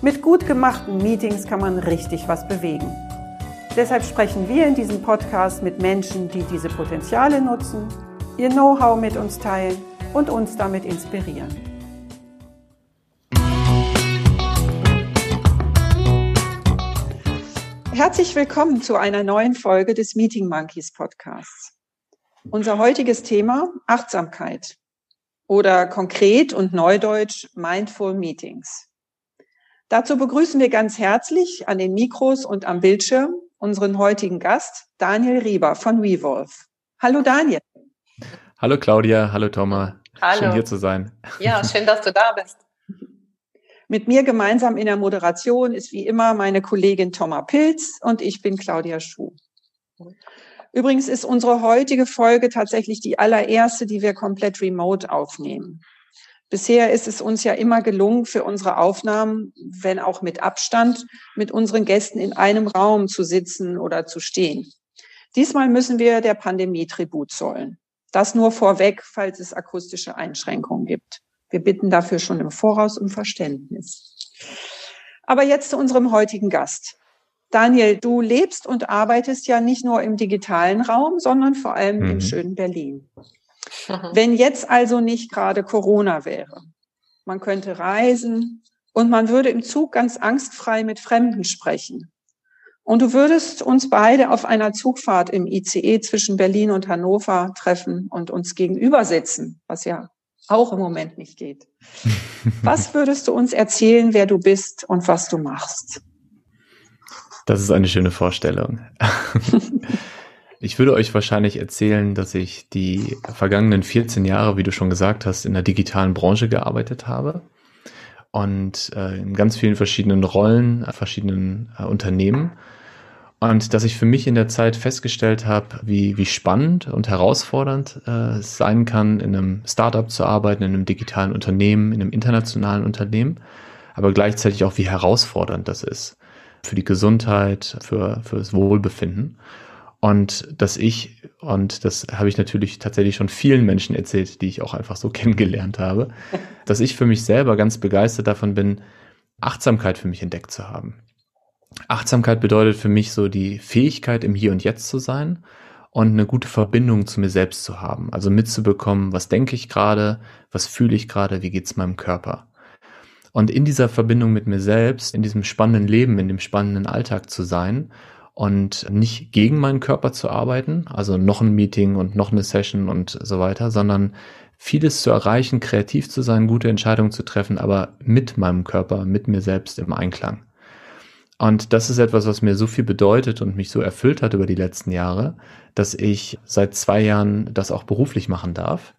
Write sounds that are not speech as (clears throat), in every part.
Mit gut gemachten Meetings kann man richtig was bewegen. Deshalb sprechen wir in diesem Podcast mit Menschen, die diese Potenziale nutzen, ihr Know-how mit uns teilen und uns damit inspirieren. Herzlich willkommen zu einer neuen Folge des Meeting Monkeys Podcasts. Unser heutiges Thema Achtsamkeit oder konkret und neudeutsch Mindful Meetings. Dazu begrüßen wir ganz herzlich an den Mikros und am Bildschirm unseren heutigen Gast, Daniel Rieber von WeWolf. Hallo Daniel. Hallo Claudia, hallo Thomas. Hallo. Schön hier zu sein. Ja, schön, dass du da bist. Mit mir gemeinsam in der Moderation ist wie immer meine Kollegin Thomas Pilz und ich bin Claudia Schuh. Übrigens ist unsere heutige Folge tatsächlich die allererste, die wir komplett remote aufnehmen. Bisher ist es uns ja immer gelungen, für unsere Aufnahmen, wenn auch mit Abstand, mit unseren Gästen in einem Raum zu sitzen oder zu stehen. Diesmal müssen wir der Pandemie Tribut zollen. Das nur vorweg, falls es akustische Einschränkungen gibt. Wir bitten dafür schon im Voraus um Verständnis. Aber jetzt zu unserem heutigen Gast. Daniel, du lebst und arbeitest ja nicht nur im digitalen Raum, sondern vor allem mhm. im schönen Berlin. Wenn jetzt also nicht gerade Corona wäre, man könnte reisen und man würde im Zug ganz angstfrei mit Fremden sprechen. Und du würdest uns beide auf einer Zugfahrt im ICE zwischen Berlin und Hannover treffen und uns gegenüber sitzen, was ja auch im Moment nicht geht. (laughs) Was würdest du uns erzählen, wer du bist und was du machst? Das ist eine schöne Vorstellung. (laughs) ich würde euch wahrscheinlich erzählen, dass ich die vergangenen 14 Jahre, wie du schon gesagt hast, in der digitalen Branche gearbeitet habe und äh, in ganz vielen verschiedenen Rollen, verschiedenen äh, Unternehmen und dass ich für mich in der Zeit festgestellt habe, wie, wie spannend und herausfordernd äh, es sein kann, in einem Startup zu arbeiten, in einem digitalen Unternehmen, in einem internationalen Unternehmen, aber gleichzeitig auch, wie herausfordernd das ist für die Gesundheit, für, für das Wohlbefinden. Und dass ich, und das habe ich natürlich tatsächlich schon vielen Menschen erzählt, die ich auch einfach so (laughs) kennengelernt habe, dass ich für mich selber ganz begeistert davon bin, Achtsamkeit für mich entdeckt zu haben. Achtsamkeit bedeutet für mich so die Fähigkeit, im Hier und Jetzt zu sein und eine gute Verbindung zu mir selbst zu haben. Also mitzubekommen, was denke ich gerade, was fühle ich gerade, wie geht es meinem Körper. Und in dieser Verbindung mit mir selbst, in diesem spannenden Leben, in dem spannenden Alltag zu sein und nicht gegen meinen Körper zu arbeiten, also noch ein Meeting und noch eine Session und so weiter, sondern vieles zu erreichen, kreativ zu sein, gute Entscheidungen zu treffen, aber mit meinem Körper, mit mir selbst im Einklang. Und das ist etwas, was mir so viel bedeutet und mich so erfüllt hat über die letzten Jahre, dass ich seit zwei Jahren das auch beruflich machen darf.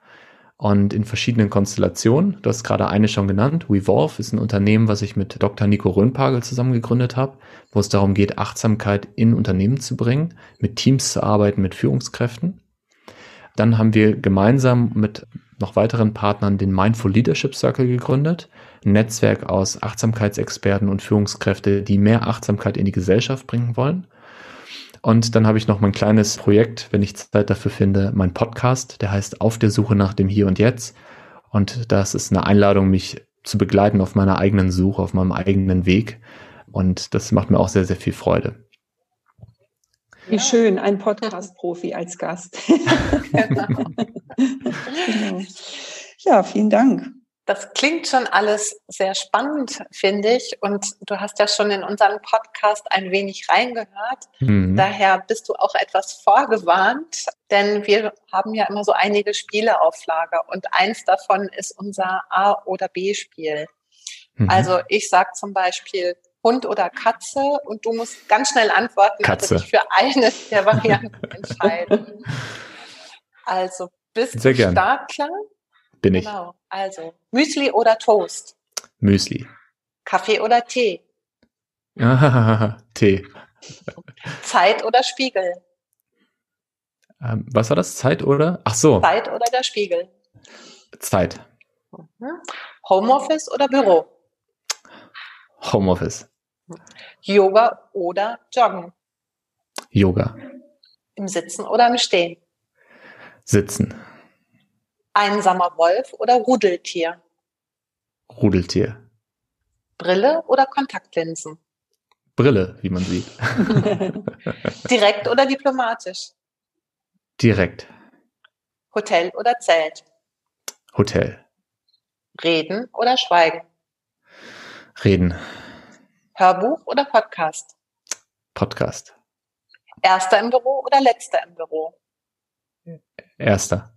Und in verschiedenen Konstellationen. Du hast gerade eine schon genannt. WeVolve ist ein Unternehmen, was ich mit Dr. Nico Röhnpagel zusammen gegründet habe, wo es darum geht, Achtsamkeit in Unternehmen zu bringen, mit Teams zu arbeiten, mit Führungskräften. Dann haben wir gemeinsam mit noch weiteren Partnern den Mindful Leadership Circle gegründet ein Netzwerk aus Achtsamkeitsexperten und Führungskräfte, die mehr Achtsamkeit in die Gesellschaft bringen wollen. Und dann habe ich noch mein kleines Projekt, wenn ich Zeit dafür finde, mein Podcast, der heißt Auf der Suche nach dem Hier und Jetzt. Und das ist eine Einladung, mich zu begleiten auf meiner eigenen Suche, auf meinem eigenen Weg. Und das macht mir auch sehr, sehr viel Freude. Wie schön, ein Podcast-Profi als Gast. (laughs) (laughs) genau. Ja, vielen Dank. Das klingt schon alles sehr spannend, finde ich. Und du hast ja schon in unseren Podcast ein wenig reingehört. Mhm. Daher bist du auch etwas vorgewarnt, denn wir haben ja immer so einige Spiele auf Lager. Und eins davon ist unser A- oder B-Spiel. Mhm. Also ich sage zum Beispiel Hund oder Katze und du musst ganz schnell antworten, Katze. also dich für eine der (laughs) Varianten entscheiden. Also bist Sehr du startklar? Bin ich. Genau. Also Müsli oder Toast? Müsli. Kaffee oder Tee? (laughs) Tee. Zeit oder Spiegel? Ähm, was war das? Zeit oder? Ach so. Zeit oder der Spiegel? Zeit. Mhm. Homeoffice oder Büro? Homeoffice. Yoga oder Joggen? Yoga. Im Sitzen oder im Stehen? Sitzen. Einsamer Wolf oder Rudeltier? Rudeltier. Brille oder Kontaktlinsen? Brille, wie man sieht. (laughs) Direkt oder diplomatisch? Direkt. Hotel oder Zelt? Hotel. Reden oder schweigen? Reden. Hörbuch oder Podcast? Podcast. Erster im Büro oder letzter im Büro? Erster.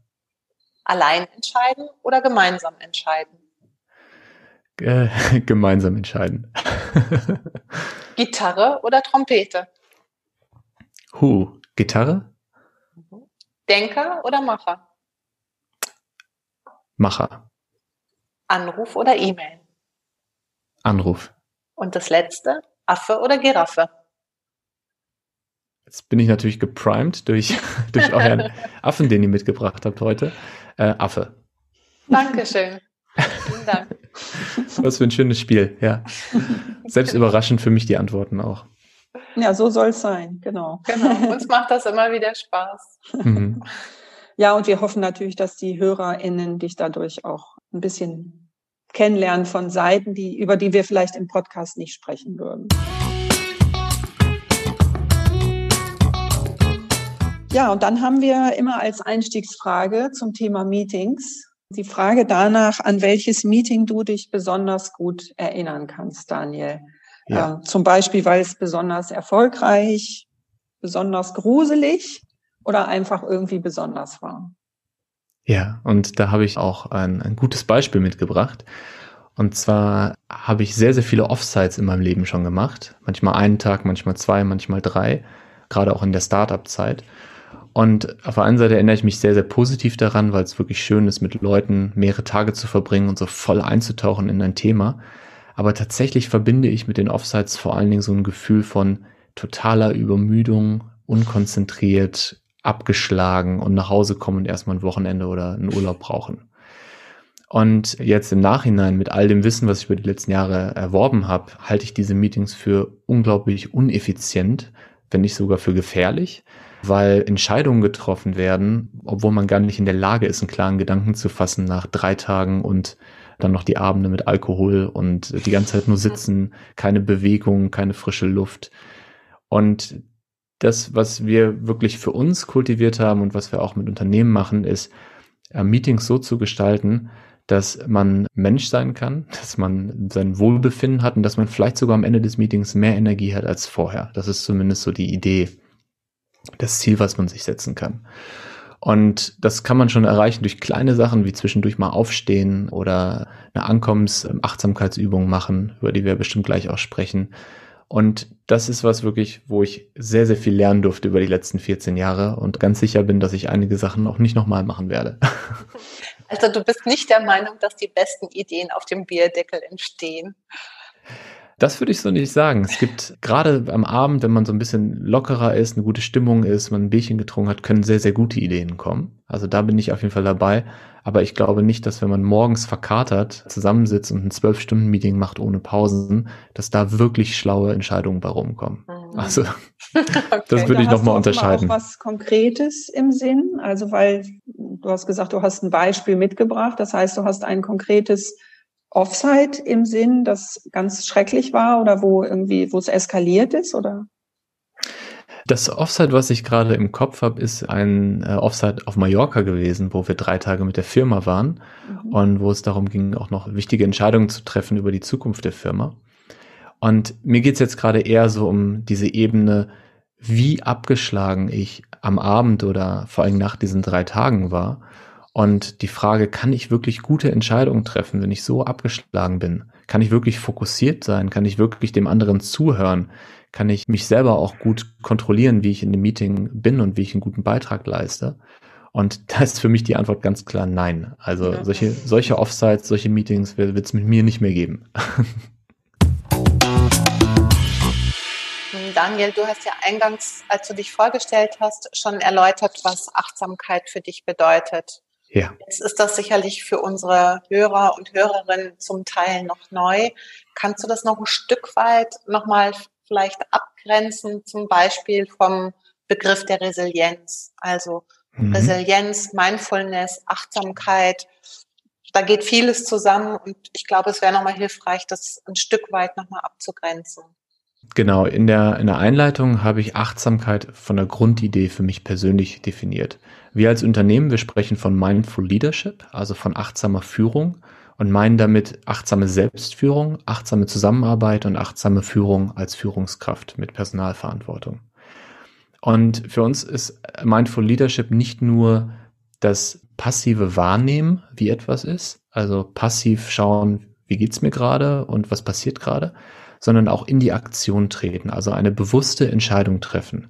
Allein entscheiden oder gemeinsam entscheiden? Äh, (laughs) gemeinsam entscheiden. (laughs) Gitarre oder Trompete? Hu, Gitarre? Denker oder Macher? Macher. Anruf oder E-Mail? Anruf. Und das letzte, Affe oder Giraffe? Jetzt bin ich natürlich geprimed durch, (laughs) durch euren (laughs) Affen, den ihr mitgebracht habt heute. Äh, Affe. Dankeschön. Vielen Dank. (laughs) Was für ein schönes Spiel, ja. Selbst überraschend für mich die Antworten auch. Ja, so soll es sein, genau. Genau, uns macht das immer wieder Spaß. Mhm. Ja, und wir hoffen natürlich, dass die HörerInnen dich dadurch auch ein bisschen kennenlernen von Seiten, die, über die wir vielleicht im Podcast nicht sprechen würden. Ja, und dann haben wir immer als Einstiegsfrage zum Thema Meetings die Frage danach, an welches Meeting du dich besonders gut erinnern kannst, Daniel. Ja. Äh, zum Beispiel, weil es besonders erfolgreich, besonders gruselig oder einfach irgendwie besonders war. Ja, und da habe ich auch ein, ein gutes Beispiel mitgebracht. Und zwar habe ich sehr, sehr viele Offsites in meinem Leben schon gemacht. Manchmal einen Tag, manchmal zwei, manchmal drei, gerade auch in der Startup-Zeit. Und auf der einen Seite erinnere ich mich sehr, sehr positiv daran, weil es wirklich schön ist, mit Leuten mehrere Tage zu verbringen und so voll einzutauchen in ein Thema. Aber tatsächlich verbinde ich mit den Offsites vor allen Dingen so ein Gefühl von totaler Übermüdung, unkonzentriert, abgeschlagen und nach Hause kommen und erstmal ein Wochenende oder einen Urlaub brauchen. Und jetzt im Nachhinein mit all dem Wissen, was ich über die letzten Jahre erworben habe, halte ich diese Meetings für unglaublich uneffizient, wenn nicht sogar für gefährlich, weil Entscheidungen getroffen werden, obwohl man gar nicht in der Lage ist, einen klaren Gedanken zu fassen nach drei Tagen und dann noch die Abende mit Alkohol und die ganze Zeit nur sitzen, keine Bewegung, keine frische Luft. Und das, was wir wirklich für uns kultiviert haben und was wir auch mit Unternehmen machen, ist, äh, Meetings so zu gestalten, dass man Mensch sein kann, (laughs) dass man sein Wohlbefinden hat und dass man vielleicht sogar am Ende des Meetings mehr Energie hat als vorher. Das ist zumindest so die Idee, das Ziel, was man sich setzen kann. Und das kann man schon erreichen durch kleine Sachen wie zwischendurch mal aufstehen oder eine Ankommens-Achtsamkeitsübung machen, über die wir bestimmt gleich auch sprechen. Und das ist was wirklich, wo ich sehr, sehr viel lernen durfte über die letzten 14 Jahre und ganz sicher bin, dass ich einige Sachen auch nicht nochmal machen werde. (laughs) Also du bist nicht der Meinung, dass die besten Ideen auf dem Bierdeckel entstehen? Das würde ich so nicht sagen. Es gibt gerade am Abend, wenn man so ein bisschen lockerer ist, eine gute Stimmung ist, man ein Bierchen getrunken hat, können sehr, sehr gute Ideen kommen. Also da bin ich auf jeden Fall dabei. Aber ich glaube nicht, dass wenn man morgens verkatert zusammensitzt und ein Zwölf-Stunden-Meeting macht ohne Pausen, dass da wirklich schlaue Entscheidungen bei rumkommen. Mhm. Also (laughs) okay. das würde ich nochmal unterscheiden. Auch was Konkretes im Sinn? Also weil du hast gesagt, du hast ein Beispiel mitgebracht. Das heißt, du hast ein konkretes Offside im Sinn, das ganz schrecklich war oder wo irgendwie, wo es eskaliert ist, oder? Das Offside, was ich gerade im Kopf habe, ist ein äh, Offside auf Mallorca gewesen, wo wir drei Tage mit der Firma waren mhm. und wo es darum ging, auch noch wichtige Entscheidungen zu treffen über die Zukunft der Firma. Und mir geht's jetzt gerade eher so um diese Ebene, wie abgeschlagen ich am Abend oder vor allem nach diesen drei Tagen war. Und die Frage, kann ich wirklich gute Entscheidungen treffen, wenn ich so abgeschlagen bin? Kann ich wirklich fokussiert sein? Kann ich wirklich dem anderen zuhören? kann ich mich selber auch gut kontrollieren, wie ich in dem Meeting bin und wie ich einen guten Beitrag leiste. Und (laughs) da ist für mich die Antwort ganz klar nein. Also ja. solche, solche Offsites, solche Meetings wird es mit mir nicht mehr geben. (laughs) Daniel, du hast ja eingangs, als du dich vorgestellt hast, schon erläutert, was Achtsamkeit für dich bedeutet. Ja. Jetzt ist das sicherlich für unsere Hörer und Hörerinnen zum Teil noch neu. Kannst du das noch ein Stück weit nochmal vielleicht abgrenzen, zum Beispiel vom Begriff der Resilienz? Also mhm. Resilienz, Mindfulness, Achtsamkeit. Da geht vieles zusammen und ich glaube, es wäre nochmal hilfreich, das ein Stück weit nochmal abzugrenzen. Genau, in der, in der Einleitung habe ich Achtsamkeit von der Grundidee für mich persönlich definiert. Wir als Unternehmen, wir sprechen von Mindful Leadership, also von achtsamer Führung und meinen damit achtsame Selbstführung, achtsame Zusammenarbeit und achtsame Führung als Führungskraft mit Personalverantwortung. Und für uns ist Mindful Leadership nicht nur das passive Wahrnehmen, wie etwas ist, also passiv schauen, wie geht's mir gerade und was passiert gerade, sondern auch in die Aktion treten, also eine bewusste Entscheidung treffen.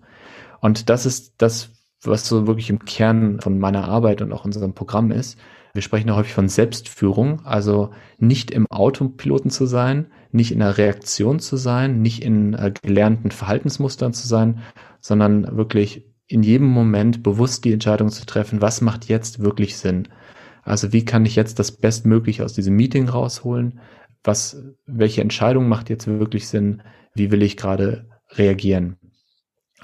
Und das ist das, was so wirklich im Kern von meiner Arbeit und auch unserem Programm ist. Wir sprechen ja häufig von Selbstführung, also nicht im Autopiloten zu sein, nicht in der Reaktion zu sein, nicht in äh, gelernten Verhaltensmustern zu sein, sondern wirklich in jedem Moment bewusst die Entscheidung zu treffen, was macht jetzt wirklich Sinn. Also wie kann ich jetzt das Bestmögliche aus diesem Meeting rausholen? Was, welche Entscheidung macht jetzt wirklich Sinn, wie will ich gerade reagieren.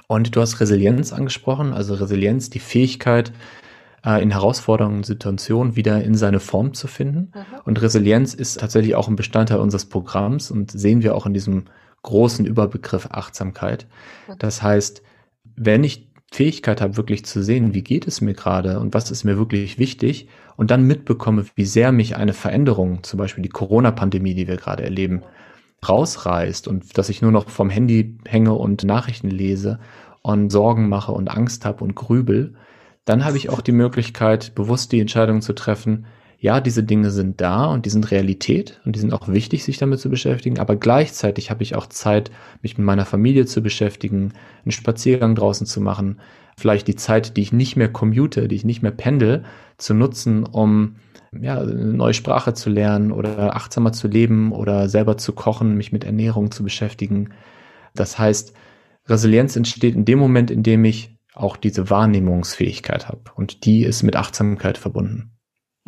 Und du hast Resilienz angesprochen, also Resilienz, die Fähigkeit, äh, in herausfordernden Situationen wieder in seine Form zu finden. Mhm. Und Resilienz ist tatsächlich auch ein Bestandteil unseres Programms und sehen wir auch in diesem großen Überbegriff Achtsamkeit. Mhm. Das heißt, wenn ich Fähigkeit habe, wirklich zu sehen, wie geht es mir gerade und was ist mir wirklich wichtig und dann mitbekomme, wie sehr mich eine Veränderung, zum Beispiel die Corona-Pandemie, die wir gerade erleben, rausreißt und dass ich nur noch vom Handy hänge und Nachrichten lese und Sorgen mache und Angst habe und grübel, dann habe ich auch die Möglichkeit, bewusst die Entscheidung zu treffen, ja, diese Dinge sind da und die sind Realität und die sind auch wichtig, sich damit zu beschäftigen, aber gleichzeitig habe ich auch Zeit, mich mit meiner Familie zu beschäftigen, einen Spaziergang draußen zu machen, vielleicht die Zeit, die ich nicht mehr commute, die ich nicht mehr pendel, zu nutzen, um ja, eine neue Sprache zu lernen oder achtsamer zu leben oder selber zu kochen, mich mit Ernährung zu beschäftigen. Das heißt, Resilienz entsteht in dem Moment, in dem ich auch diese Wahrnehmungsfähigkeit habe und die ist mit Achtsamkeit verbunden.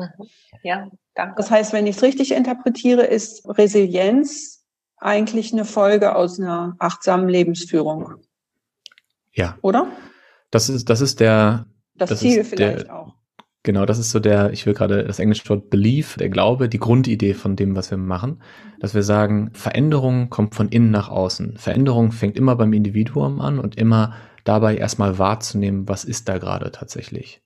Mhm. Ja, danke. Das heißt, wenn ich es richtig interpretiere, ist Resilienz eigentlich eine Folge aus einer achtsamen Lebensführung. Ja. Oder? Das ist, das ist der. Das, das Ziel vielleicht der, auch. Genau, das ist so der, ich will gerade das englische Wort Belief, der Glaube, die Grundidee von dem, was wir machen, dass wir sagen, Veränderung kommt von innen nach außen. Veränderung fängt immer beim Individuum an und immer dabei erstmal wahrzunehmen, was ist da gerade tatsächlich.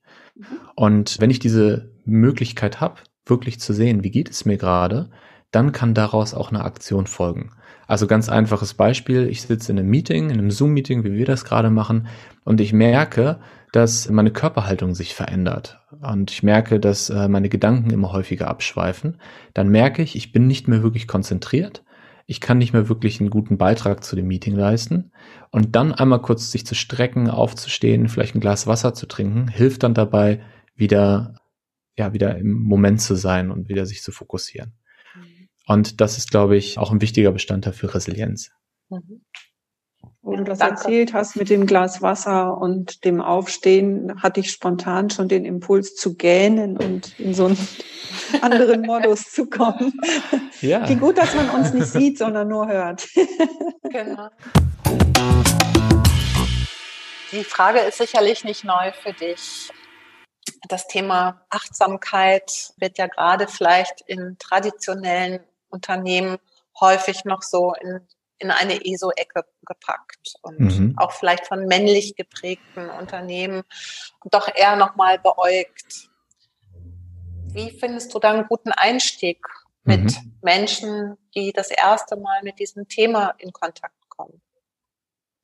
Und wenn ich diese Möglichkeit habe, wirklich zu sehen, wie geht es mir gerade, dann kann daraus auch eine Aktion folgen. Also ganz einfaches Beispiel, ich sitze in einem Meeting, in einem Zoom-Meeting, wie wir das gerade machen, und ich merke, dass meine Körperhaltung sich verändert. Und ich merke, dass äh, meine Gedanken immer häufiger abschweifen, dann merke ich, ich bin nicht mehr wirklich konzentriert, ich kann nicht mehr wirklich einen guten Beitrag zu dem Meeting leisten. Und dann einmal kurz sich zu strecken, aufzustehen, vielleicht ein Glas Wasser zu trinken, hilft dann dabei, wieder, ja, wieder im Moment zu sein und wieder sich zu fokussieren. Mhm. Und das ist, glaube ich, auch ein wichtiger Bestandteil für Resilienz. Mhm. Wo du das Danke. erzählt hast mit dem Glas Wasser und dem Aufstehen, hatte ich spontan schon den Impuls zu gähnen und in so einen (laughs) anderen Modus zu kommen. Ja. Wie gut, dass man uns nicht sieht, sondern nur hört. Genau. (laughs) Die Frage ist sicherlich nicht neu für dich. Das Thema Achtsamkeit wird ja gerade vielleicht in traditionellen Unternehmen häufig noch so in in eine ESO-Ecke gepackt und mhm. auch vielleicht von männlich geprägten Unternehmen doch eher nochmal beäugt. Wie findest du da einen guten Einstieg mit mhm. Menschen, die das erste Mal mit diesem Thema in Kontakt kommen?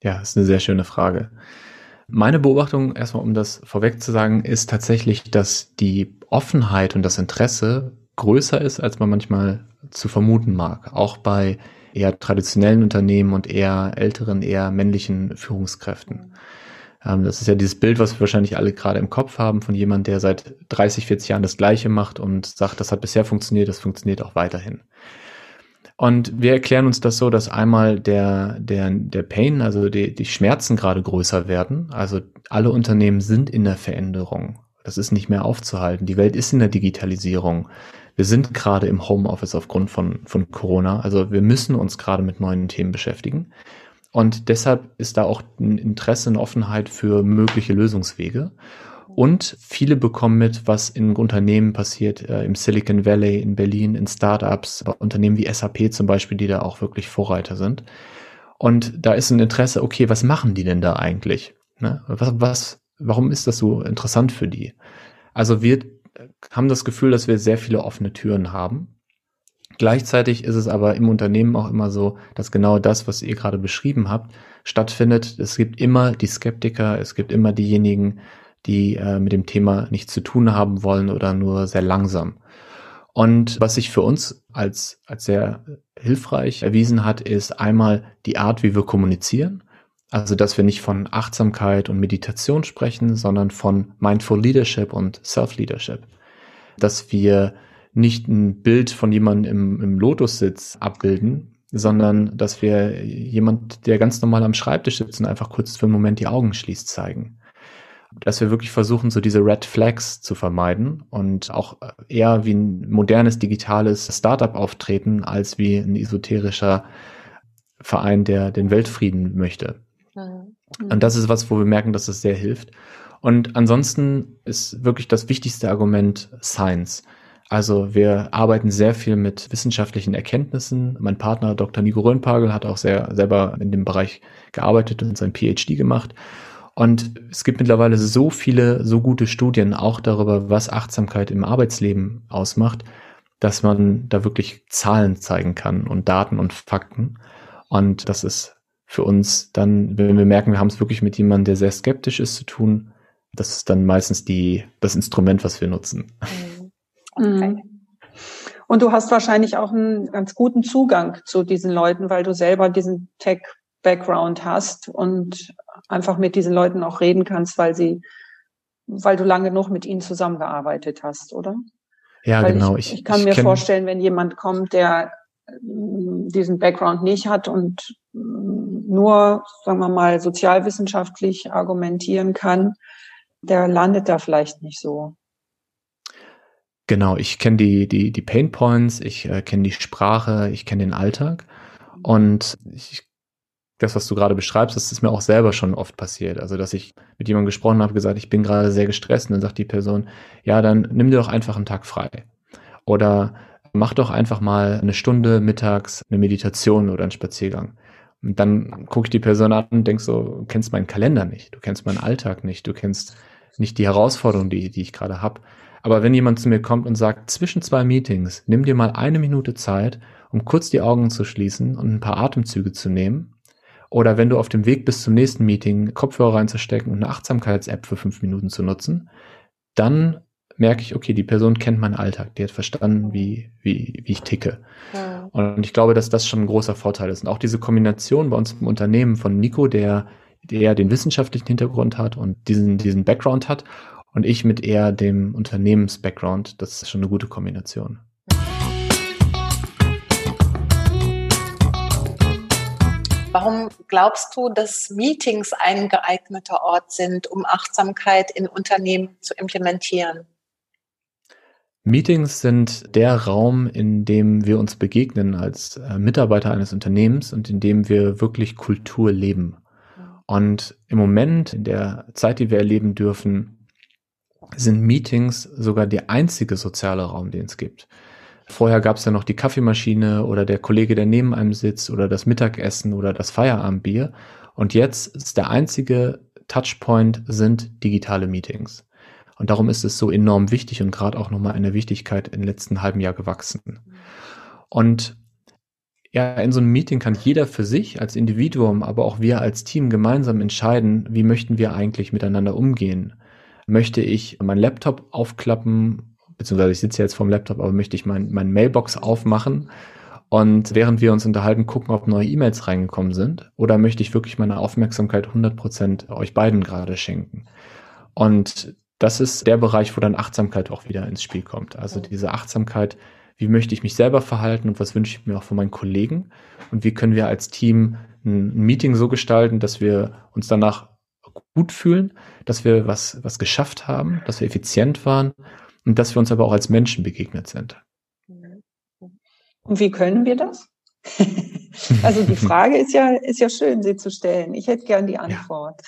Ja, ist eine sehr schöne Frage. Meine Beobachtung, erstmal um das vorweg zu sagen, ist tatsächlich, dass die Offenheit und das Interesse größer ist, als man manchmal zu vermuten mag. Auch bei eher traditionellen Unternehmen und eher älteren, eher männlichen Führungskräften. Ähm, das ist ja dieses Bild, was wir wahrscheinlich alle gerade im Kopf haben von jemand, der seit 30, 40 Jahren das Gleiche macht und sagt, das hat bisher funktioniert, das funktioniert auch weiterhin. Und wir erklären uns das so, dass einmal der, der, der Pain, also die, die Schmerzen gerade größer werden. Also alle Unternehmen sind in der Veränderung. Das ist nicht mehr aufzuhalten. Die Welt ist in der Digitalisierung. Wir sind gerade im Homeoffice aufgrund von, von Corona. Also wir müssen uns gerade mit neuen Themen beschäftigen. Und deshalb ist da auch ein Interesse und Offenheit für mögliche Lösungswege. Und viele bekommen mit, was in Unternehmen passiert, äh, im Silicon Valley, in Berlin, in Startups, Unternehmen wie SAP zum Beispiel, die da auch wirklich Vorreiter sind. Und da ist ein Interesse, okay, was machen die denn da eigentlich? Ne? Was, was, warum ist das so interessant für die? Also wir haben das Gefühl, dass wir sehr viele offene Türen haben. Gleichzeitig ist es aber im Unternehmen auch immer so, dass genau das, was ihr gerade beschrieben habt, stattfindet. Es gibt immer die Skeptiker, es gibt immer diejenigen, die äh, mit dem Thema nichts zu tun haben wollen oder nur sehr langsam. Und was sich für uns als, als sehr hilfreich erwiesen hat, ist einmal die Art, wie wir kommunizieren. Also, dass wir nicht von Achtsamkeit und Meditation sprechen, sondern von Mindful Leadership und Self-Leadership. Dass wir nicht ein Bild von jemandem im, im Lotussitz abbilden, sondern dass wir jemand, der ganz normal am Schreibtisch sitzt und einfach kurz für einen Moment die Augen schließt, zeigen dass wir wirklich versuchen, so diese Red Flags zu vermeiden und auch eher wie ein modernes digitales Startup auftreten, als wie ein esoterischer Verein, der den Weltfrieden möchte. Und das ist was, wo wir merken, dass es sehr hilft. Und ansonsten ist wirklich das wichtigste Argument Science. Also wir arbeiten sehr viel mit wissenschaftlichen Erkenntnissen. Mein Partner Dr. Nico Röhnpagel hat auch sehr selber in dem Bereich gearbeitet und sein PhD gemacht. Und es gibt mittlerweile so viele, so gute Studien auch darüber, was Achtsamkeit im Arbeitsleben ausmacht, dass man da wirklich Zahlen zeigen kann und Daten und Fakten. Und das ist für uns dann, wenn wir merken, wir haben es wirklich mit jemandem, der sehr skeptisch ist, zu tun, das ist dann meistens die, das Instrument, was wir nutzen. Mhm. Okay. Mhm. Und du hast wahrscheinlich auch einen ganz guten Zugang zu diesen Leuten, weil du selber diesen Tech-Background hast und einfach mit diesen Leuten auch reden kannst, weil sie, weil du lange genug mit ihnen zusammengearbeitet hast, oder? Ja, weil genau. Ich, ich kann ich mir vorstellen, wenn jemand kommt, der mm, diesen Background nicht hat und mm, nur, sagen wir mal, sozialwissenschaftlich argumentieren kann, der landet da vielleicht nicht so. Genau, ich kenne die, die, die Pain Points, ich äh, kenne die Sprache, ich kenne den Alltag und ich das, was du gerade beschreibst, das ist mir auch selber schon oft passiert. Also, dass ich mit jemandem gesprochen habe, gesagt, ich bin gerade sehr gestresst und dann sagt die Person, ja, dann nimm dir doch einfach einen Tag frei. Oder mach doch einfach mal eine Stunde mittags eine Meditation oder einen Spaziergang. Und dann gucke ich die Person an und denk so, du kennst meinen Kalender nicht, du kennst meinen Alltag nicht, du kennst nicht die Herausforderung, die, die ich gerade habe. Aber wenn jemand zu mir kommt und sagt, zwischen zwei Meetings, nimm dir mal eine Minute Zeit, um kurz die Augen zu schließen und ein paar Atemzüge zu nehmen oder wenn du auf dem Weg bist zum nächsten Meeting Kopfhörer reinzustecken und eine Achtsamkeits-App für fünf Minuten zu nutzen, dann merke ich, okay, die Person kennt meinen Alltag, die hat verstanden, wie, wie, wie ich ticke. Ja. Und ich glaube, dass das schon ein großer Vorteil ist. Und auch diese Kombination bei uns im Unternehmen von Nico, der, der den wissenschaftlichen Hintergrund hat und diesen, diesen Background hat, und ich mit eher dem Unternehmens-Background, das ist schon eine gute Kombination. Warum glaubst du, dass Meetings ein geeigneter Ort sind, um Achtsamkeit in Unternehmen zu implementieren? Meetings sind der Raum, in dem wir uns begegnen als äh, Mitarbeiter eines Unternehmens und in dem wir wirklich Kultur leben. Und im Moment, in der Zeit, die wir erleben dürfen, sind Meetings sogar der einzige soziale Raum, den es gibt. Vorher gab es ja noch die Kaffeemaschine oder der Kollege, der neben einem sitzt oder das Mittagessen oder das Feierabendbier. Und jetzt ist der einzige Touchpoint sind digitale Meetings. Und darum ist es so enorm wichtig und gerade auch nochmal eine Wichtigkeit im letzten halben Jahr gewachsen. Und ja, in so einem Meeting kann jeder für sich als Individuum, aber auch wir als Team gemeinsam entscheiden, wie möchten wir eigentlich miteinander umgehen. Möchte ich meinen Laptop aufklappen beziehungsweise ich sitze jetzt vorm Laptop, aber möchte ich mein, mein Mailbox aufmachen und während wir uns unterhalten, gucken, ob neue E-Mails reingekommen sind? Oder möchte ich wirklich meine Aufmerksamkeit 100% euch beiden gerade schenken? Und das ist der Bereich, wo dann Achtsamkeit auch wieder ins Spiel kommt. Also diese Achtsamkeit, wie möchte ich mich selber verhalten und was wünsche ich mir auch von meinen Kollegen und wie können wir als Team ein Meeting so gestalten, dass wir uns danach gut fühlen, dass wir was, was geschafft haben, dass wir effizient waren und dass wir uns aber auch als Menschen begegnet sind. Und wie können wir das? (laughs) also die Frage ist ja, ist ja schön, sie zu stellen. Ich hätte gern die Antwort.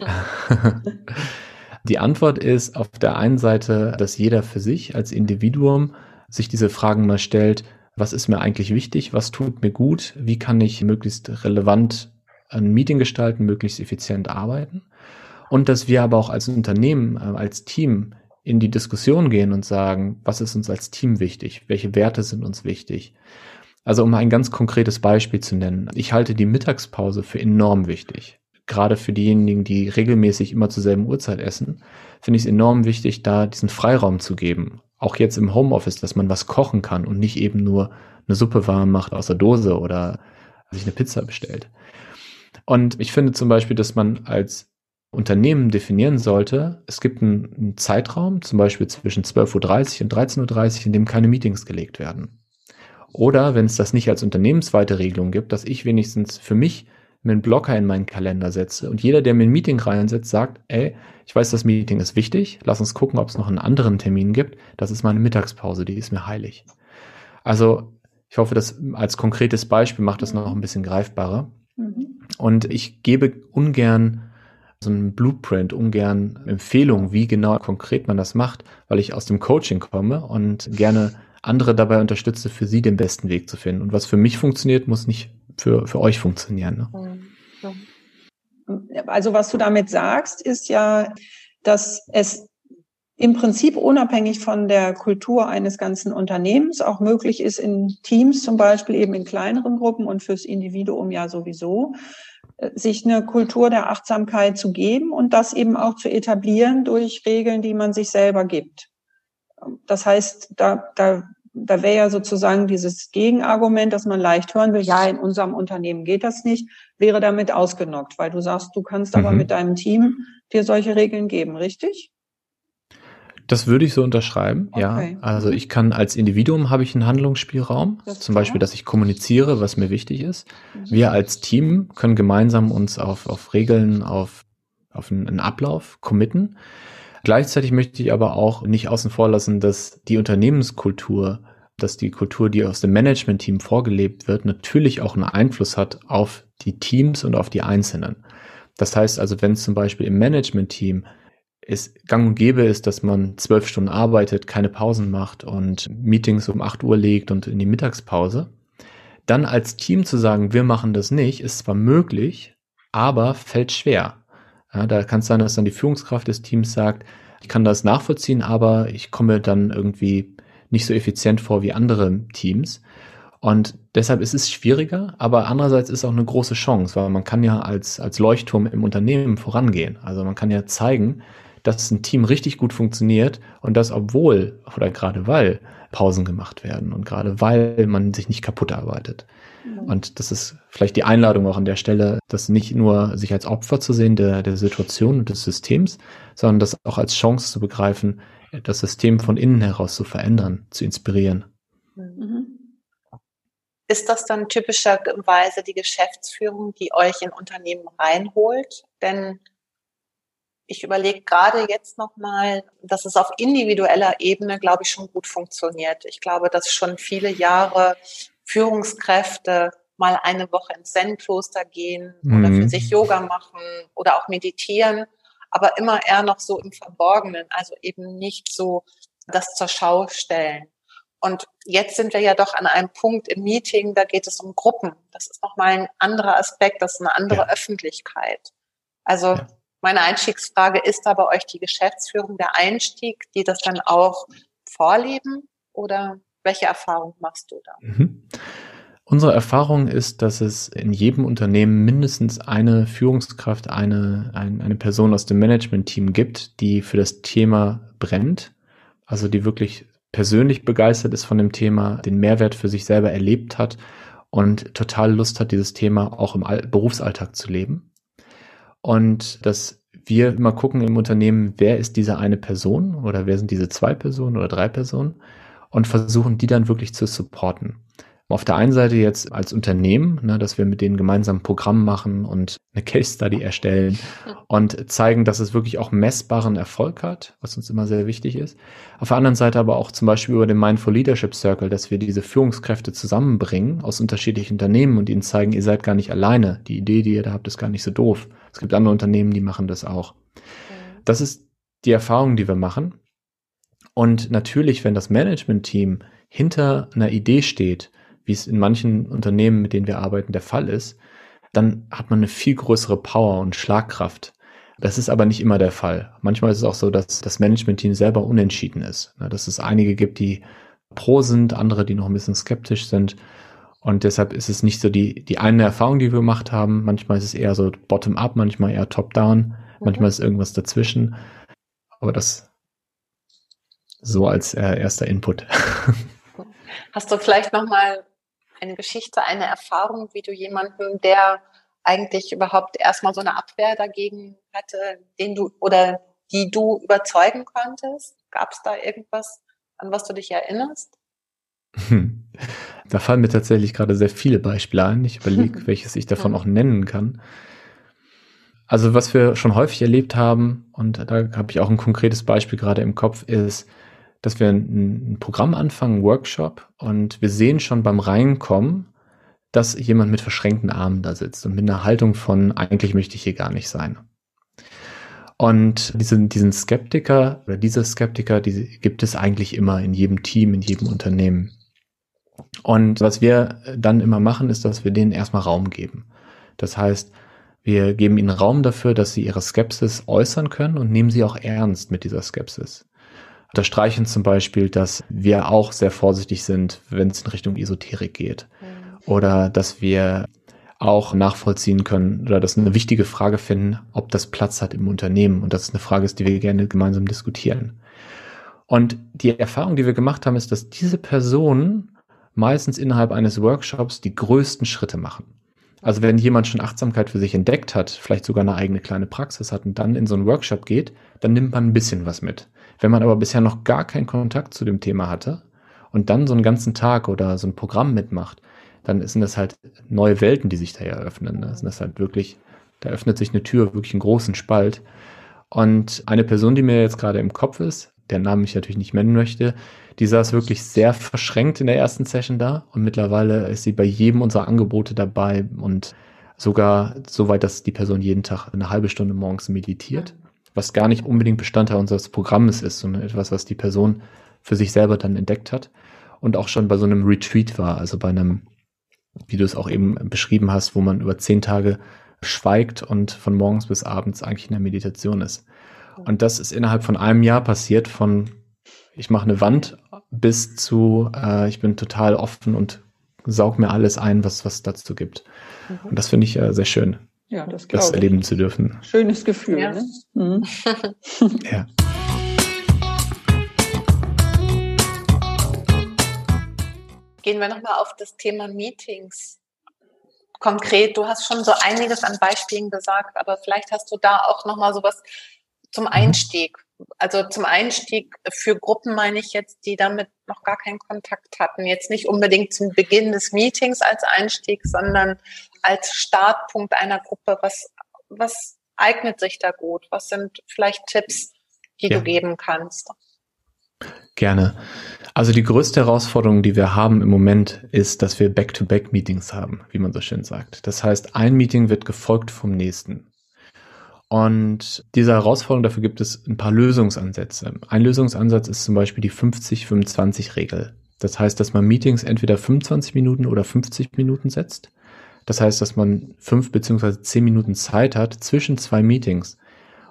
Ja. (laughs) (laughs) die Antwort ist auf der einen Seite, dass jeder für sich als Individuum sich diese Fragen mal stellt, was ist mir eigentlich wichtig, was tut mir gut, wie kann ich möglichst relevant ein Meeting gestalten, möglichst effizient arbeiten. Und dass wir aber auch als Unternehmen, äh, als Team in die Diskussion gehen und sagen, was ist uns als Team wichtig, welche Werte sind uns wichtig. Also um ein ganz konkretes Beispiel zu nennen, ich halte die Mittagspause für enorm wichtig. Gerade für diejenigen, die regelmäßig immer zur selben Uhrzeit essen, finde ich es enorm wichtig, da diesen Freiraum zu geben. Auch jetzt im Homeoffice, dass man was kochen kann und nicht eben nur eine Suppe warm macht aus der Dose oder sich eine Pizza bestellt. Und ich finde zum Beispiel, dass man als Unternehmen definieren sollte, es gibt einen, einen Zeitraum, zum Beispiel zwischen 12.30 Uhr und 13.30 Uhr, in dem keine Meetings gelegt werden. Oder wenn es das nicht als unternehmensweite Regelung gibt, dass ich wenigstens für mich einen Blocker in meinen Kalender setze und jeder, der mir ein Meeting reinsetzt, sagt, ey, ich weiß, das Meeting ist wichtig, lass uns gucken, ob es noch einen anderen Termin gibt. Das ist meine Mittagspause, die ist mir heilig. Also ich hoffe, das als konkretes Beispiel macht das noch ein bisschen greifbarer. Mhm. Und ich gebe ungern so einen Blueprint, ungern Empfehlungen, wie genau konkret man das macht, weil ich aus dem Coaching komme und gerne andere dabei unterstütze, für sie den besten Weg zu finden. Und was für mich funktioniert, muss nicht für, für euch funktionieren. Ne? Also was du damit sagst, ist ja, dass es im Prinzip unabhängig von der Kultur eines ganzen Unternehmens auch möglich ist, in Teams zum Beispiel eben in kleineren Gruppen und fürs Individuum ja sowieso, äh, sich eine Kultur der Achtsamkeit zu geben und das eben auch zu etablieren durch Regeln, die man sich selber gibt. Das heißt, da, da, da wäre ja sozusagen dieses Gegenargument, dass man leicht hören will, ja, in unserem Unternehmen geht das nicht, wäre damit ausgenockt, weil du sagst, du kannst mhm. aber mit deinem Team dir solche Regeln geben, richtig? Das würde ich so unterschreiben, okay. ja. Also mhm. ich kann als Individuum habe ich einen Handlungsspielraum, zum klar. Beispiel, dass ich kommuniziere, was mir wichtig ist. Mhm. Wir als Team können gemeinsam uns auf, auf Regeln, auf, auf einen, einen Ablauf committen. Gleichzeitig möchte ich aber auch nicht außen vor lassen, dass die Unternehmenskultur, dass die Kultur, die aus dem Management-Team vorgelebt wird, natürlich auch einen Einfluss hat auf die Teams und auf die Einzelnen. Das heißt also, wenn zum Beispiel im Management-Team es gang und gäbe ist, dass man zwölf Stunden arbeitet, keine Pausen macht und Meetings um acht Uhr legt und in die Mittagspause, dann als Team zu sagen, wir machen das nicht, ist zwar möglich, aber fällt schwer. Ja, da kann es sein, dass dann die Führungskraft des Teams sagt, ich kann das nachvollziehen, aber ich komme dann irgendwie nicht so effizient vor wie andere Teams. Und deshalb ist es schwieriger, aber andererseits ist auch eine große Chance, weil man kann ja als, als Leuchtturm im Unternehmen vorangehen. Also man kann ja zeigen, dass ein Team richtig gut funktioniert und das obwohl oder gerade weil Pausen gemacht werden und gerade weil man sich nicht kaputt arbeitet. Und das ist vielleicht die Einladung auch an der Stelle, das nicht nur sich als Opfer zu sehen der, der Situation und des Systems, sondern das auch als Chance zu begreifen, das System von innen heraus zu verändern, zu inspirieren. Mhm. Ist das dann typischerweise die Geschäftsführung, die euch in Unternehmen reinholt? Denn ich überlege gerade jetzt nochmal, dass es auf individueller Ebene, glaube ich, schon gut funktioniert. Ich glaube, dass schon viele Jahre Führungskräfte mal eine Woche ins Zen-Kloster gehen mhm. oder für sich Yoga machen oder auch meditieren, aber immer eher noch so im Verborgenen, also eben nicht so das zur Schau stellen. Und jetzt sind wir ja doch an einem Punkt im Meeting, da geht es um Gruppen. Das ist nochmal ein anderer Aspekt, das ist eine andere ja. Öffentlichkeit. Also ja. Meine Einstiegsfrage ist aber euch die Geschäftsführung der Einstieg, die das dann auch vorleben oder welche Erfahrung machst du da? Mhm. Unsere Erfahrung ist, dass es in jedem Unternehmen mindestens eine Führungskraft, eine, ein, eine Person aus dem Management-Team gibt, die für das Thema brennt, also die wirklich persönlich begeistert ist von dem Thema, den Mehrwert für sich selber erlebt hat und total Lust hat, dieses Thema auch im Berufsalltag zu leben und dass wir immer gucken im Unternehmen, wer ist diese eine Person oder wer sind diese zwei Personen oder drei Personen und versuchen, die dann wirklich zu supporten. Auf der einen Seite jetzt als Unternehmen, ne, dass wir mit denen gemeinsam ein Programm machen und eine Case Study erstellen (laughs) und zeigen, dass es wirklich auch messbaren Erfolg hat, was uns immer sehr wichtig ist. Auf der anderen Seite aber auch zum Beispiel über den Mindful Leadership Circle, dass wir diese Führungskräfte zusammenbringen aus unterschiedlichen Unternehmen und ihnen zeigen, ihr seid gar nicht alleine. Die Idee, die ihr da habt, ist gar nicht so doof. Es gibt andere Unternehmen, die machen das auch. Das ist die Erfahrung, die wir machen. Und natürlich, wenn das Management-Team hinter einer Idee steht, wie es in manchen Unternehmen, mit denen wir arbeiten, der Fall ist, dann hat man eine viel größere Power und Schlagkraft. Das ist aber nicht immer der Fall. Manchmal ist es auch so, dass das Management-Team selber unentschieden ist. Dass es einige gibt, die pro sind, andere, die noch ein bisschen skeptisch sind. Und deshalb ist es nicht so die, die eine Erfahrung, die wir gemacht haben. Manchmal ist es eher so bottom-up, manchmal eher top-down, manchmal ist irgendwas dazwischen. Aber das so als äh, erster Input. (laughs) Hast du vielleicht nochmal eine Geschichte, eine Erfahrung, wie du jemanden, der eigentlich überhaupt erstmal so eine Abwehr dagegen hatte, den du oder die du überzeugen konntest? Gab es da irgendwas, an was du dich erinnerst? Da fallen mir tatsächlich gerade sehr viele Beispiele ein. Ich überlege, (laughs) welches ich davon auch nennen kann. Also was wir schon häufig erlebt haben, und da habe ich auch ein konkretes Beispiel gerade im Kopf, ist, dass wir ein, ein Programm anfangen, ein Workshop, und wir sehen schon beim Reinkommen, dass jemand mit verschränkten Armen da sitzt und mit einer Haltung von, eigentlich möchte ich hier gar nicht sein. Und diesen, diesen Skeptiker oder diese Skeptiker, die gibt es eigentlich immer in jedem Team, in jedem Unternehmen. Und was wir dann immer machen, ist, dass wir denen erstmal Raum geben. Das heißt, wir geben ihnen Raum dafür, dass sie ihre Skepsis äußern können und nehmen sie auch ernst mit dieser Skepsis unterstreichen zum Beispiel, dass wir auch sehr vorsichtig sind, wenn es in Richtung Esoterik geht. Mhm. Oder dass wir auch nachvollziehen können oder das eine wichtige Frage finden, ob das Platz hat im Unternehmen. Und das ist eine Frage ist, die wir gerne gemeinsam diskutieren. Und die Erfahrung, die wir gemacht haben, ist, dass diese Personen meistens innerhalb eines Workshops die größten Schritte machen. Also wenn jemand schon Achtsamkeit für sich entdeckt hat, vielleicht sogar eine eigene kleine Praxis hat und dann in so einen Workshop geht, dann nimmt man ein bisschen was mit. Wenn man aber bisher noch gar keinen Kontakt zu dem Thema hatte und dann so einen ganzen Tag oder so ein Programm mitmacht, dann sind das halt neue Welten, die sich da eröffnen. Das sind das halt wirklich, da öffnet sich eine Tür, wirklich einen großen Spalt. Und eine Person, die mir jetzt gerade im Kopf ist, der Namen ich natürlich nicht nennen möchte, die saß wirklich sehr verschränkt in der ersten Session da und mittlerweile ist sie bei jedem unserer Angebote dabei und sogar so weit, dass die Person jeden Tag eine halbe Stunde morgens meditiert was gar nicht unbedingt Bestandteil unseres Programmes ist, sondern etwas, was die Person für sich selber dann entdeckt hat und auch schon bei so einem Retreat war, also bei einem, wie du es auch eben beschrieben hast, wo man über zehn Tage schweigt und von morgens bis abends eigentlich in der Meditation ist. Und das ist innerhalb von einem Jahr passiert, von ich mache eine Wand bis zu äh, ich bin total offen und saug mir alles ein, was was dazu gibt. Mhm. Und das finde ich äh, sehr schön. Ja, das, das erleben ich. zu dürfen. Schönes Gefühl. Ja. Ne? Mhm. (laughs) (laughs) ja. Gehen wir nochmal auf das Thema Meetings. Konkret, du hast schon so einiges an Beispielen gesagt, aber vielleicht hast du da auch nochmal sowas zum mhm. Einstieg. Also zum Einstieg für Gruppen meine ich jetzt, die damit noch gar keinen Kontakt hatten. Jetzt nicht unbedingt zum Beginn des Meetings als Einstieg, sondern als Startpunkt einer Gruppe? Was, was eignet sich da gut? Was sind vielleicht Tipps, die ja. du geben kannst? Gerne. Also die größte Herausforderung, die wir haben im Moment, ist, dass wir Back-to-Back-Meetings haben, wie man so schön sagt. Das heißt, ein Meeting wird gefolgt vom nächsten. Und diese Herausforderung, dafür gibt es ein paar Lösungsansätze. Ein Lösungsansatz ist zum Beispiel die 50-25-Regel. Das heißt, dass man Meetings entweder 25 Minuten oder 50 Minuten setzt. Das heißt, dass man fünf beziehungsweise zehn Minuten Zeit hat zwischen zwei Meetings,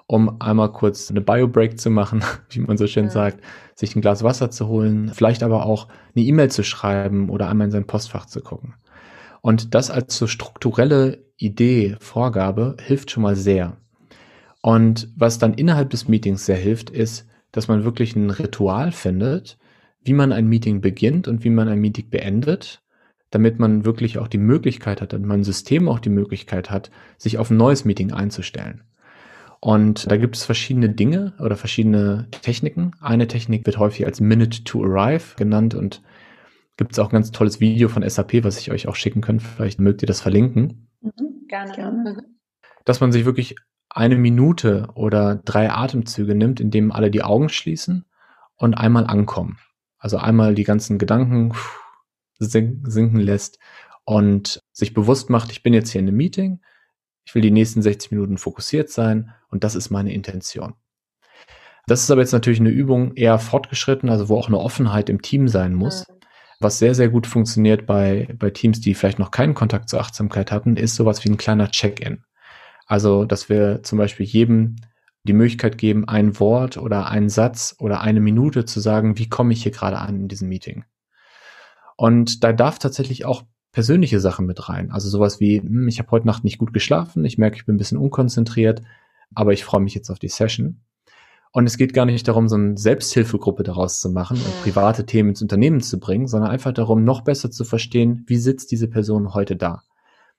um einmal kurz eine Bio-Break zu machen, (laughs) wie man so schön ja. sagt, sich ein Glas Wasser zu holen, vielleicht aber auch eine E-Mail zu schreiben oder einmal in sein Postfach zu gucken. Und das als so strukturelle Idee, Vorgabe hilft schon mal sehr. Und was dann innerhalb des Meetings sehr hilft, ist, dass man wirklich ein Ritual findet, wie man ein Meeting beginnt und wie man ein Meeting beendet damit man wirklich auch die Möglichkeit hat, damit mein System auch die Möglichkeit hat, sich auf ein neues Meeting einzustellen. Und da gibt es verschiedene Dinge oder verschiedene Techniken. Eine Technik wird häufig als Minute to Arrive genannt und gibt es auch ein ganz tolles Video von SAP, was ich euch auch schicken kann. Vielleicht mögt ihr das verlinken. Mhm, gerne. gerne. Mhm. Dass man sich wirklich eine Minute oder drei Atemzüge nimmt, indem alle die Augen schließen und einmal ankommen. Also einmal die ganzen Gedanken sinken lässt und sich bewusst macht, ich bin jetzt hier in einem Meeting, ich will die nächsten 60 Minuten fokussiert sein und das ist meine Intention. Das ist aber jetzt natürlich eine Übung eher fortgeschritten, also wo auch eine Offenheit im Team sein muss. Mhm. Was sehr, sehr gut funktioniert bei, bei Teams, die vielleicht noch keinen Kontakt zur Achtsamkeit hatten, ist sowas wie ein kleiner Check-in. Also, dass wir zum Beispiel jedem die Möglichkeit geben, ein Wort oder einen Satz oder eine Minute zu sagen, wie komme ich hier gerade an in diesem Meeting. Und da darf tatsächlich auch persönliche Sachen mit rein. Also sowas wie, hm, ich habe heute Nacht nicht gut geschlafen, ich merke, ich bin ein bisschen unkonzentriert, aber ich freue mich jetzt auf die Session. Und es geht gar nicht darum, so eine Selbsthilfegruppe daraus zu machen und private Themen ins Unternehmen zu bringen, sondern einfach darum, noch besser zu verstehen, wie sitzt diese Person heute da.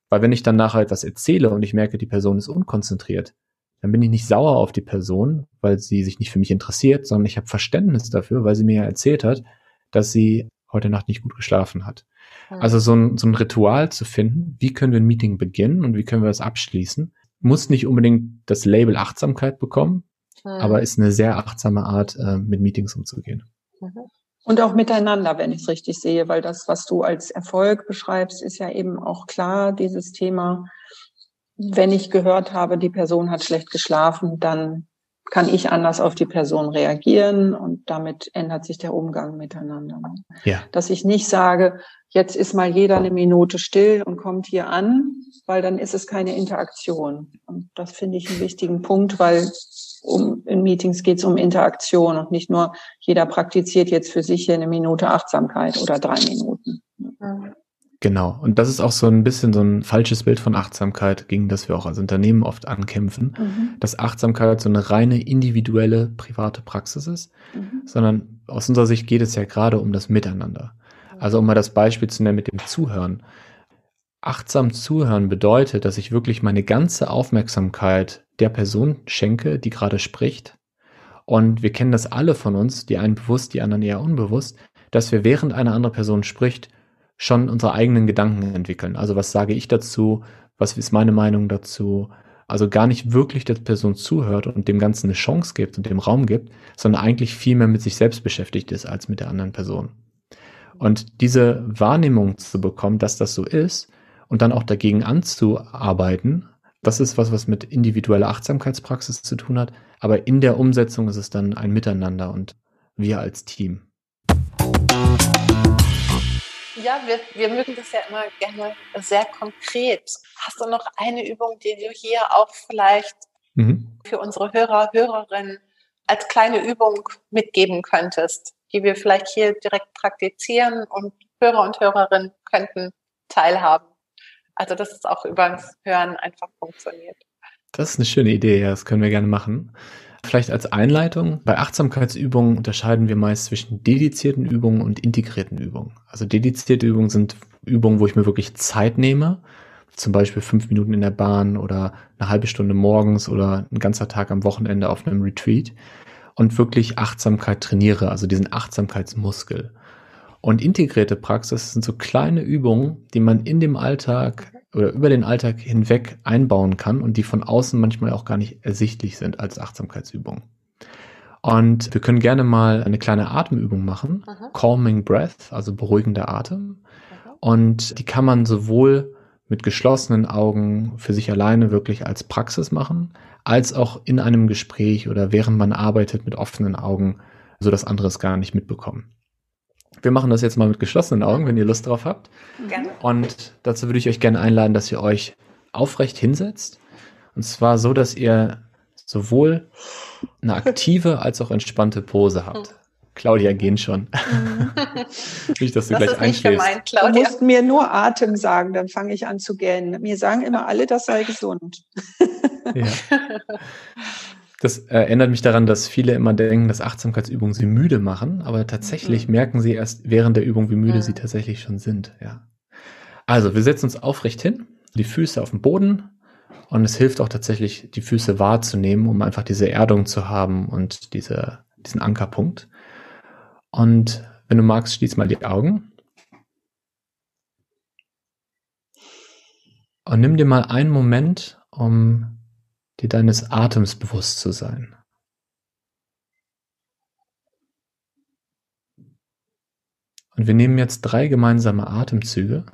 Weil wenn ich dann nachher etwas erzähle und ich merke, die Person ist unkonzentriert, dann bin ich nicht sauer auf die Person, weil sie sich nicht für mich interessiert, sondern ich habe Verständnis dafür, weil sie mir ja erzählt hat, dass sie heute Nacht nicht gut geschlafen hat. Mhm. Also so ein, so ein Ritual zu finden, wie können wir ein Meeting beginnen und wie können wir es abschließen, muss nicht unbedingt das Label Achtsamkeit bekommen, mhm. aber ist eine sehr achtsame Art, äh, mit Meetings umzugehen. Mhm. Und auch miteinander, wenn ich es richtig sehe, weil das, was du als Erfolg beschreibst, ist ja eben auch klar, dieses Thema, wenn ich gehört habe, die Person hat schlecht geschlafen, dann kann ich anders auf die Person reagieren und damit ändert sich der Umgang miteinander. Ja. Dass ich nicht sage, jetzt ist mal jeder eine Minute still und kommt hier an, weil dann ist es keine Interaktion. Und das finde ich einen wichtigen Punkt, weil um, in Meetings geht es um Interaktion und nicht nur jeder praktiziert jetzt für sich hier eine Minute Achtsamkeit oder drei Minuten. Genau. Und das ist auch so ein bisschen so ein falsches Bild von Achtsamkeit, gegen das wir auch als Unternehmen oft ankämpfen, mhm. dass Achtsamkeit so eine reine individuelle private Praxis ist, mhm. sondern aus unserer Sicht geht es ja gerade um das Miteinander. Also um mal das Beispiel zu nennen mit dem Zuhören. Achtsam zuhören bedeutet, dass ich wirklich meine ganze Aufmerksamkeit der Person schenke, die gerade spricht. Und wir kennen das alle von uns, die einen bewusst, die anderen eher unbewusst, dass wir während eine andere Person spricht, schon unsere eigenen Gedanken entwickeln. Also was sage ich dazu? Was ist meine Meinung dazu? Also gar nicht wirklich der Person zuhört und dem Ganzen eine Chance gibt und dem Raum gibt, sondern eigentlich viel mehr mit sich selbst beschäftigt ist als mit der anderen Person. Und diese Wahrnehmung zu bekommen, dass das so ist und dann auch dagegen anzuarbeiten, das ist was, was mit individueller Achtsamkeitspraxis zu tun hat. Aber in der Umsetzung ist es dann ein Miteinander und wir als Team. Ja, wir, wir mögen das ja immer gerne sehr konkret. Hast du noch eine Übung, die du hier auch vielleicht mhm. für unsere Hörer, Hörerinnen als kleine Übung mitgeben könntest? die wir vielleicht hier direkt praktizieren und Hörer und Hörerinnen könnten teilhaben. Also dass es auch über das Hören einfach funktioniert. Das ist eine schöne Idee, ja, das können wir gerne machen. Vielleicht als Einleitung, bei Achtsamkeitsübungen unterscheiden wir meist zwischen dedizierten Übungen und integrierten Übungen. Also dedizierte Übungen sind Übungen, wo ich mir wirklich Zeit nehme, zum Beispiel fünf Minuten in der Bahn oder eine halbe Stunde morgens oder ein ganzer Tag am Wochenende auf einem Retreat und wirklich Achtsamkeit trainiere, also diesen Achtsamkeitsmuskel. Und integrierte Praxis sind so kleine Übungen, die man in dem Alltag oder über den Alltag hinweg einbauen kann und die von außen manchmal auch gar nicht ersichtlich sind als Achtsamkeitsübung. Und wir können gerne mal eine kleine Atemübung machen, Aha. Calming Breath, also beruhigender Atem. Aha. Und die kann man sowohl mit geschlossenen Augen für sich alleine wirklich als Praxis machen, als auch in einem Gespräch oder während man arbeitet mit offenen Augen, so dass andere es gar nicht mitbekommen. Wir machen das jetzt mal mit geschlossenen Augen, wenn ihr Lust drauf habt. Gerne. Und dazu würde ich euch gerne einladen, dass ihr euch aufrecht hinsetzt. Und zwar so, dass ihr sowohl eine aktive als auch entspannte Pose habt. Claudia, gehen schon. (laughs) Nicht, dass du das gleich einschläfst. Gemein, du musst mir nur Atem sagen, dann fange ich an zu gähnen. Mir sagen immer alle, das sei gesund. ja. (laughs) Das äh, erinnert mich daran, dass viele immer denken, dass Achtsamkeitsübungen sie müde machen, aber tatsächlich mhm. merken sie erst während der Übung, wie müde mhm. sie tatsächlich schon sind. Ja. Also, wir setzen uns aufrecht hin, die Füße auf dem Boden Und es hilft auch tatsächlich, die Füße wahrzunehmen, um einfach diese Erdung zu haben und diese, diesen Ankerpunkt. Und wenn du magst, schließ mal die Augen. Und nimm dir mal einen Moment, um dir deines Atems bewusst zu sein. Und wir nehmen jetzt drei gemeinsame Atemzüge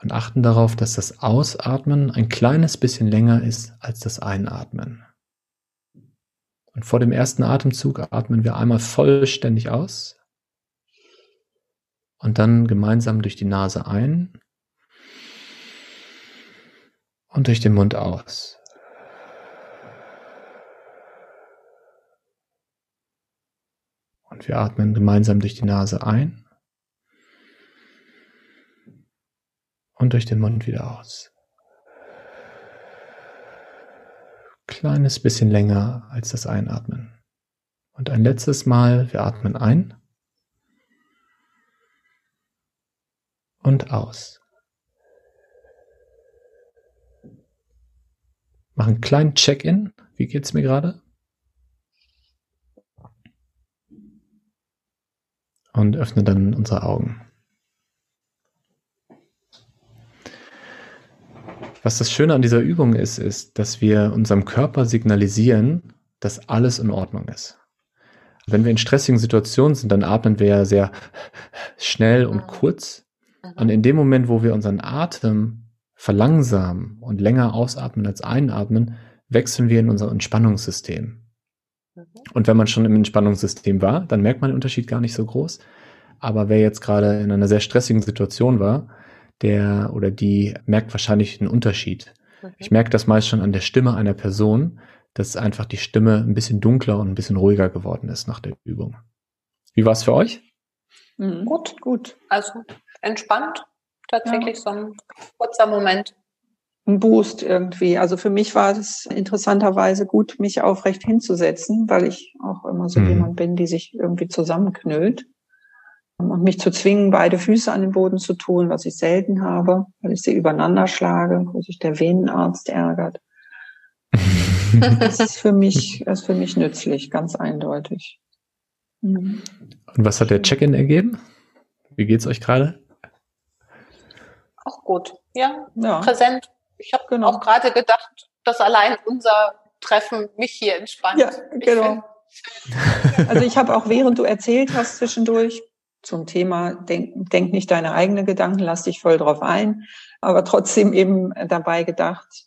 und achten darauf, dass das Ausatmen ein kleines bisschen länger ist als das Einatmen. Und vor dem ersten Atemzug atmen wir einmal vollständig aus und dann gemeinsam durch die Nase ein und durch den Mund aus. Und wir atmen gemeinsam durch die Nase ein und durch den Mund wieder aus. Kleines bisschen länger als das Einatmen. Und ein letztes Mal, wir atmen ein und aus. Machen einen kleinen Check-in. Wie geht's mir gerade? Und öffne dann unsere Augen. Was das Schöne an dieser Übung ist, ist, dass wir unserem Körper signalisieren, dass alles in Ordnung ist. Wenn wir in stressigen Situationen sind, dann atmen wir ja sehr schnell und kurz. Und in dem Moment, wo wir unseren Atem verlangsamen und länger ausatmen als einatmen, wechseln wir in unser Entspannungssystem. Und wenn man schon im Entspannungssystem war, dann merkt man den Unterschied gar nicht so groß. Aber wer jetzt gerade in einer sehr stressigen Situation war, der oder die merkt wahrscheinlich einen Unterschied. Okay. Ich merke das meist schon an der Stimme einer Person, dass einfach die Stimme ein bisschen dunkler und ein bisschen ruhiger geworden ist nach der Übung. Wie war es für euch? Mhm. Gut, gut. Also entspannt, tatsächlich ja. so ein kurzer Moment. Ein Boost irgendwie. Also für mich war es interessanterweise gut, mich aufrecht hinzusetzen, weil ich auch immer so mhm. jemand bin, die sich irgendwie zusammenknüllt und mich zu zwingen, beide Füße an den Boden zu tun, was ich selten habe, weil ich sie übereinander schlage, wo sich der Venenarzt ärgert. (laughs) das ist für mich, das ist für mich nützlich, ganz eindeutig. Mhm. Und was hat der Check-in ergeben? Wie geht's euch gerade? Auch gut, ja, ja. präsent. Ich habe genau. auch gerade gedacht, dass allein unser Treffen mich hier entspannt. Ja, genau. (laughs) also ich habe auch während du erzählt hast zwischendurch zum Thema, denk, denk nicht deine eigenen Gedanken, lass dich voll drauf ein, aber trotzdem eben dabei gedacht,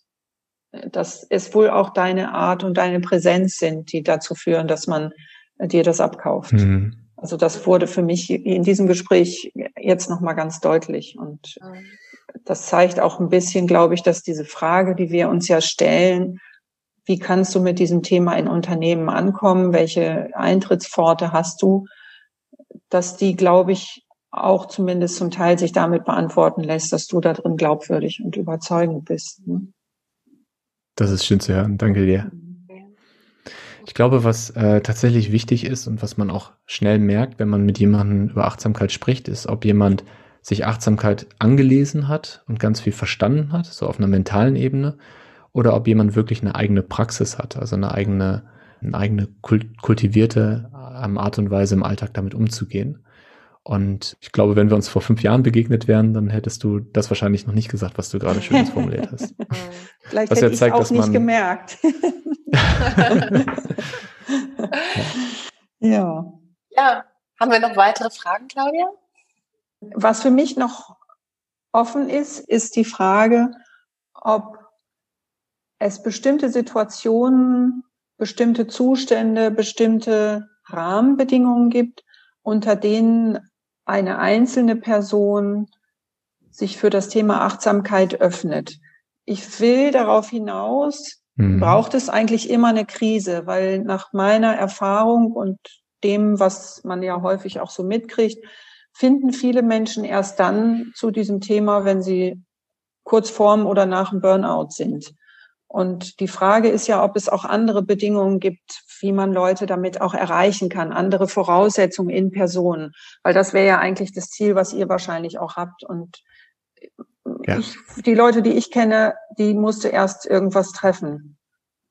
dass es wohl auch deine Art und deine Präsenz sind, die dazu führen, dass man dir das abkauft. Mhm. Also das wurde für mich in diesem Gespräch jetzt nochmal ganz deutlich. Und das zeigt auch ein bisschen, glaube ich, dass diese Frage, die wir uns ja stellen, wie kannst du mit diesem Thema in Unternehmen ankommen? Welche Eintrittspforte hast du? dass die, glaube ich, auch zumindest zum Teil sich damit beantworten lässt, dass du da drin glaubwürdig und überzeugend bist. Ne? Das ist schön zu hören. Danke dir. Ich glaube, was äh, tatsächlich wichtig ist und was man auch schnell merkt, wenn man mit jemandem über Achtsamkeit spricht, ist, ob jemand sich Achtsamkeit angelesen hat und ganz viel verstanden hat, so auf einer mentalen Ebene, oder ob jemand wirklich eine eigene Praxis hat, also eine eigene, eine eigene kultivierte ähm, Art und Weise im Alltag damit umzugehen. Und ich glaube, wenn wir uns vor fünf Jahren begegnet wären, dann hättest du das wahrscheinlich noch nicht gesagt, was du gerade schön formuliert hast. (laughs) Vielleicht was hätte ich auch nicht gemerkt. (laughs) ja. Ja. Haben wir noch weitere Fragen, Claudia? Was für mich noch offen ist, ist die Frage, ob es bestimmte Situationen, bestimmte Zustände, bestimmte Rahmenbedingungen gibt, unter denen eine einzelne Person sich für das Thema Achtsamkeit öffnet. Ich will darauf hinaus, mhm. braucht es eigentlich immer eine Krise, weil nach meiner Erfahrung und dem, was man ja häufig auch so mitkriegt, finden viele Menschen erst dann zu diesem Thema, wenn sie kurz vorm oder nach dem Burnout sind. Und die Frage ist ja, ob es auch andere Bedingungen gibt, wie man Leute damit auch erreichen kann, andere Voraussetzungen in Personen, weil das wäre ja eigentlich das Ziel, was ihr wahrscheinlich auch habt. Und ja. ich, die Leute, die ich kenne, die musste erst irgendwas treffen,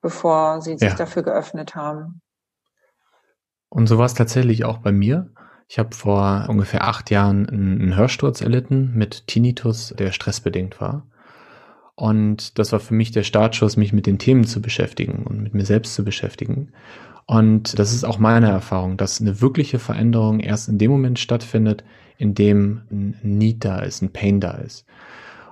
bevor sie sich ja. dafür geöffnet haben. Und so war es tatsächlich auch bei mir. Ich habe vor ungefähr acht Jahren einen Hörsturz erlitten mit Tinnitus, der stressbedingt war. Und das war für mich der Startschuss, mich mit den Themen zu beschäftigen und mit mir selbst zu beschäftigen. Und das ist auch meine Erfahrung, dass eine wirkliche Veränderung erst in dem Moment stattfindet, in dem ein Need da ist, ein Pain da ist.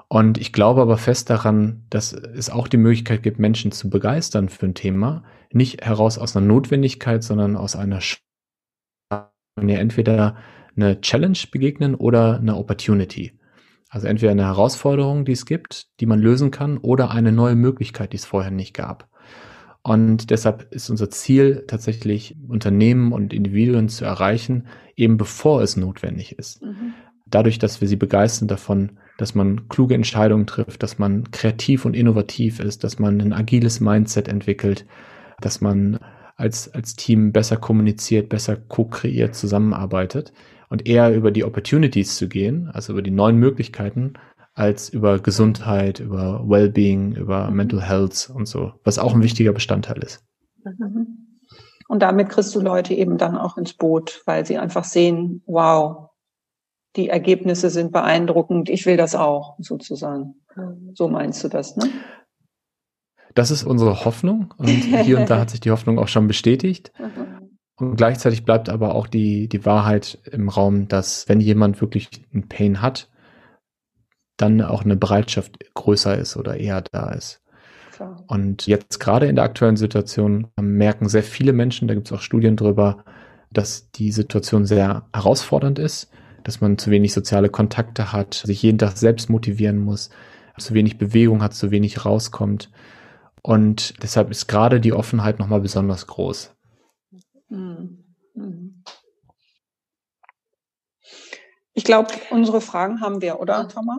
Und ich glaube aber fest daran, dass es auch die Möglichkeit gibt, Menschen zu begeistern für ein Thema, nicht heraus aus einer Notwendigkeit, sondern aus einer Sch entweder eine Challenge begegnen oder eine Opportunity. Also entweder eine Herausforderung, die es gibt, die man lösen kann, oder eine neue Möglichkeit, die es vorher nicht gab. Und deshalb ist unser Ziel tatsächlich, Unternehmen und Individuen zu erreichen, eben bevor es notwendig ist. Mhm. Dadurch, dass wir sie begeistern davon, dass man kluge Entscheidungen trifft, dass man kreativ und innovativ ist, dass man ein agiles Mindset entwickelt, dass man als, als Team besser kommuniziert, besser co-kreiert, zusammenarbeitet und eher über die Opportunities zu gehen, also über die neuen Möglichkeiten, als über Gesundheit, über Wellbeing, über mhm. Mental Health und so, was auch ein wichtiger Bestandteil ist. Mhm. Und damit kriegst du Leute eben dann auch ins Boot, weil sie einfach sehen, wow, die Ergebnisse sind beeindruckend, ich will das auch, sozusagen. So meinst du das, ne? Das ist unsere Hoffnung und hier und da hat sich die Hoffnung auch schon bestätigt. Mhm. Und gleichzeitig bleibt aber auch die, die Wahrheit im Raum, dass wenn jemand wirklich einen Pain hat, dann auch eine Bereitschaft größer ist oder eher da ist. Klar. Und jetzt gerade in der aktuellen Situation merken sehr viele Menschen, da gibt es auch Studien drüber, dass die Situation sehr herausfordernd ist, dass man zu wenig soziale Kontakte hat, sich jeden Tag selbst motivieren muss, zu wenig Bewegung hat, zu wenig rauskommt. Und deshalb ist gerade die Offenheit nochmal besonders groß. Mhm. Mhm. Ich glaube, unsere Fragen haben wir, oder, Thomas?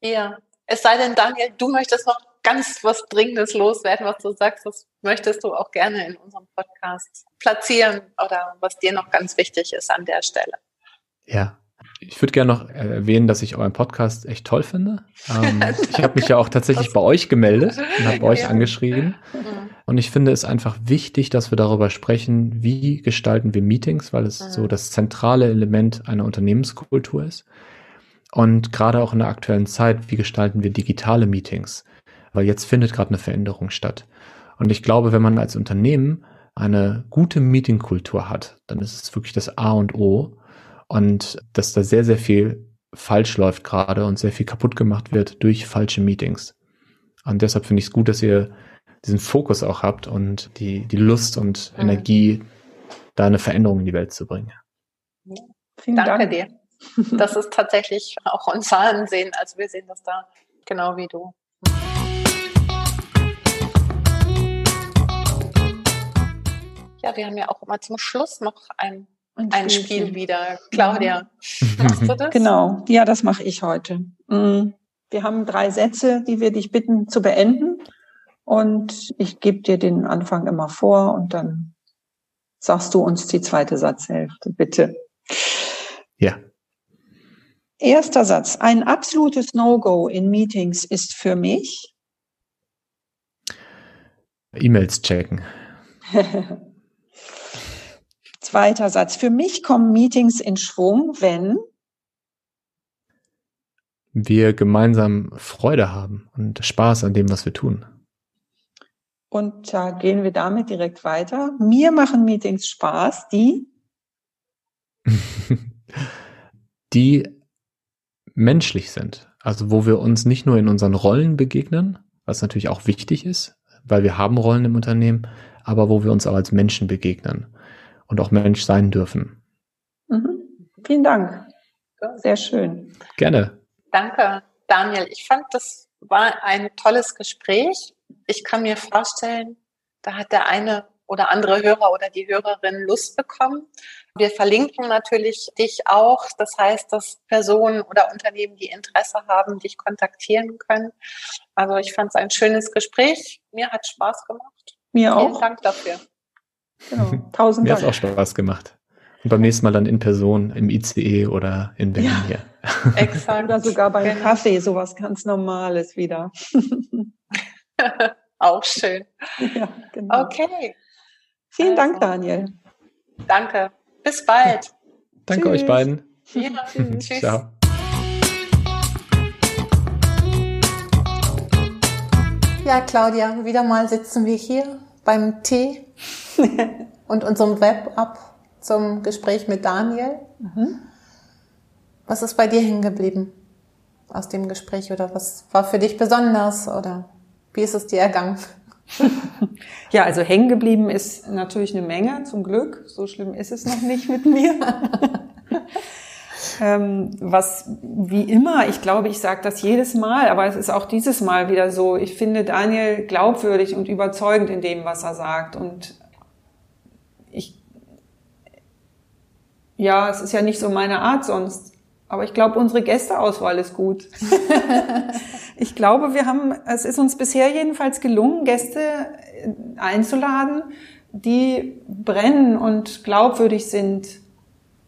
Ja, es sei denn, Daniel, du möchtest noch ganz was Dringendes loswerden, was du sagst, das möchtest du auch gerne in unserem Podcast platzieren oder was dir noch ganz wichtig ist an der Stelle. Ja, ich würde gerne noch erwähnen, dass ich euren Podcast echt toll finde. Ähm, (laughs) ich habe mich ja auch tatsächlich bei euch gemeldet (laughs) und habe euch ja. angeschrieben. Und ich finde es einfach wichtig, dass wir darüber sprechen, wie gestalten wir Meetings, weil es so das zentrale Element einer Unternehmenskultur ist. Und gerade auch in der aktuellen Zeit, wie gestalten wir digitale Meetings? Weil jetzt findet gerade eine Veränderung statt. Und ich glaube, wenn man als Unternehmen eine gute Meetingkultur hat, dann ist es wirklich das A und O. Und dass da sehr, sehr viel falsch läuft gerade und sehr viel kaputt gemacht wird durch falsche Meetings. Und deshalb finde ich es gut, dass ihr diesen Fokus auch habt und die, die Lust und mhm. Energie, da eine Veränderung in die Welt zu bringen. Vielen Danke Dank. dir. (laughs) Das ist tatsächlich auch unser Ansehen. Also wir sehen das da genau wie du. Ja, wir haben ja auch immer zum Schluss noch ein, ein, ein Spiel wieder. Claudia, machst du das? Genau, ja, das mache ich heute. Mm, wir haben drei Sätze, die wir dich bitten zu beenden. Und ich gebe dir den Anfang immer vor und dann sagst du uns die zweite Satzhälfte, bitte. Ja. Erster Satz. Ein absolutes No-Go in Meetings ist für mich. E-Mails checken. (laughs) Zweiter Satz. Für mich kommen Meetings in Schwung, wenn wir gemeinsam Freude haben und Spaß an dem, was wir tun. Und da gehen wir damit direkt weiter. Mir machen Meetings Spaß, die (laughs) die menschlich sind. Also wo wir uns nicht nur in unseren Rollen begegnen, was natürlich auch wichtig ist, weil wir haben Rollen im Unternehmen, aber wo wir uns auch als Menschen begegnen und auch Mensch sein dürfen. Mhm. Vielen Dank. Sehr schön. Gerne. Danke, Daniel. Ich fand, das war ein tolles Gespräch. Ich kann mir vorstellen, da hat der eine oder andere Hörer oder die Hörerin Lust bekommen. Wir verlinken natürlich dich auch. Das heißt, dass Personen oder Unternehmen, die Interesse haben, dich kontaktieren können. Also ich fand es ein schönes Gespräch. Mir hat Spaß gemacht. Mir auch. Vielen Dank dafür. Genau. (laughs) Tausend Mir hat auch Spaß gemacht. Und beim nächsten Mal dann in Person im ICE oder in Berlin ja. hier. (laughs) Exakt. oder sogar beim genau. Kaffee, sowas ganz Normales wieder. (laughs) Auch schön. Ja, genau. Okay. Vielen also. Dank, Daniel. Danke. Bis bald. Danke Tschüss. euch beiden. Ja, tschüss. Ciao. Ja, Claudia, wieder mal sitzen wir hier beim Tee (laughs) und unserem Web-Up zum Gespräch mit Daniel. Mhm. Was ist bei dir hängen geblieben aus dem Gespräch oder was war für dich besonders oder wie ist es dir ergangen? (laughs) ja, also hängen geblieben ist natürlich eine Menge, zum Glück. So schlimm ist es noch nicht mit mir. (laughs) ähm, was wie immer, ich glaube, ich sage das jedes Mal, aber es ist auch dieses Mal wieder so. Ich finde Daniel glaubwürdig und überzeugend in dem, was er sagt. Und ich, ja, es ist ja nicht so meine Art sonst. Aber ich glaube, unsere Gästeauswahl ist gut. (laughs) ich glaube, wir haben, es ist uns bisher jedenfalls gelungen, Gäste einzuladen, die brennen und glaubwürdig sind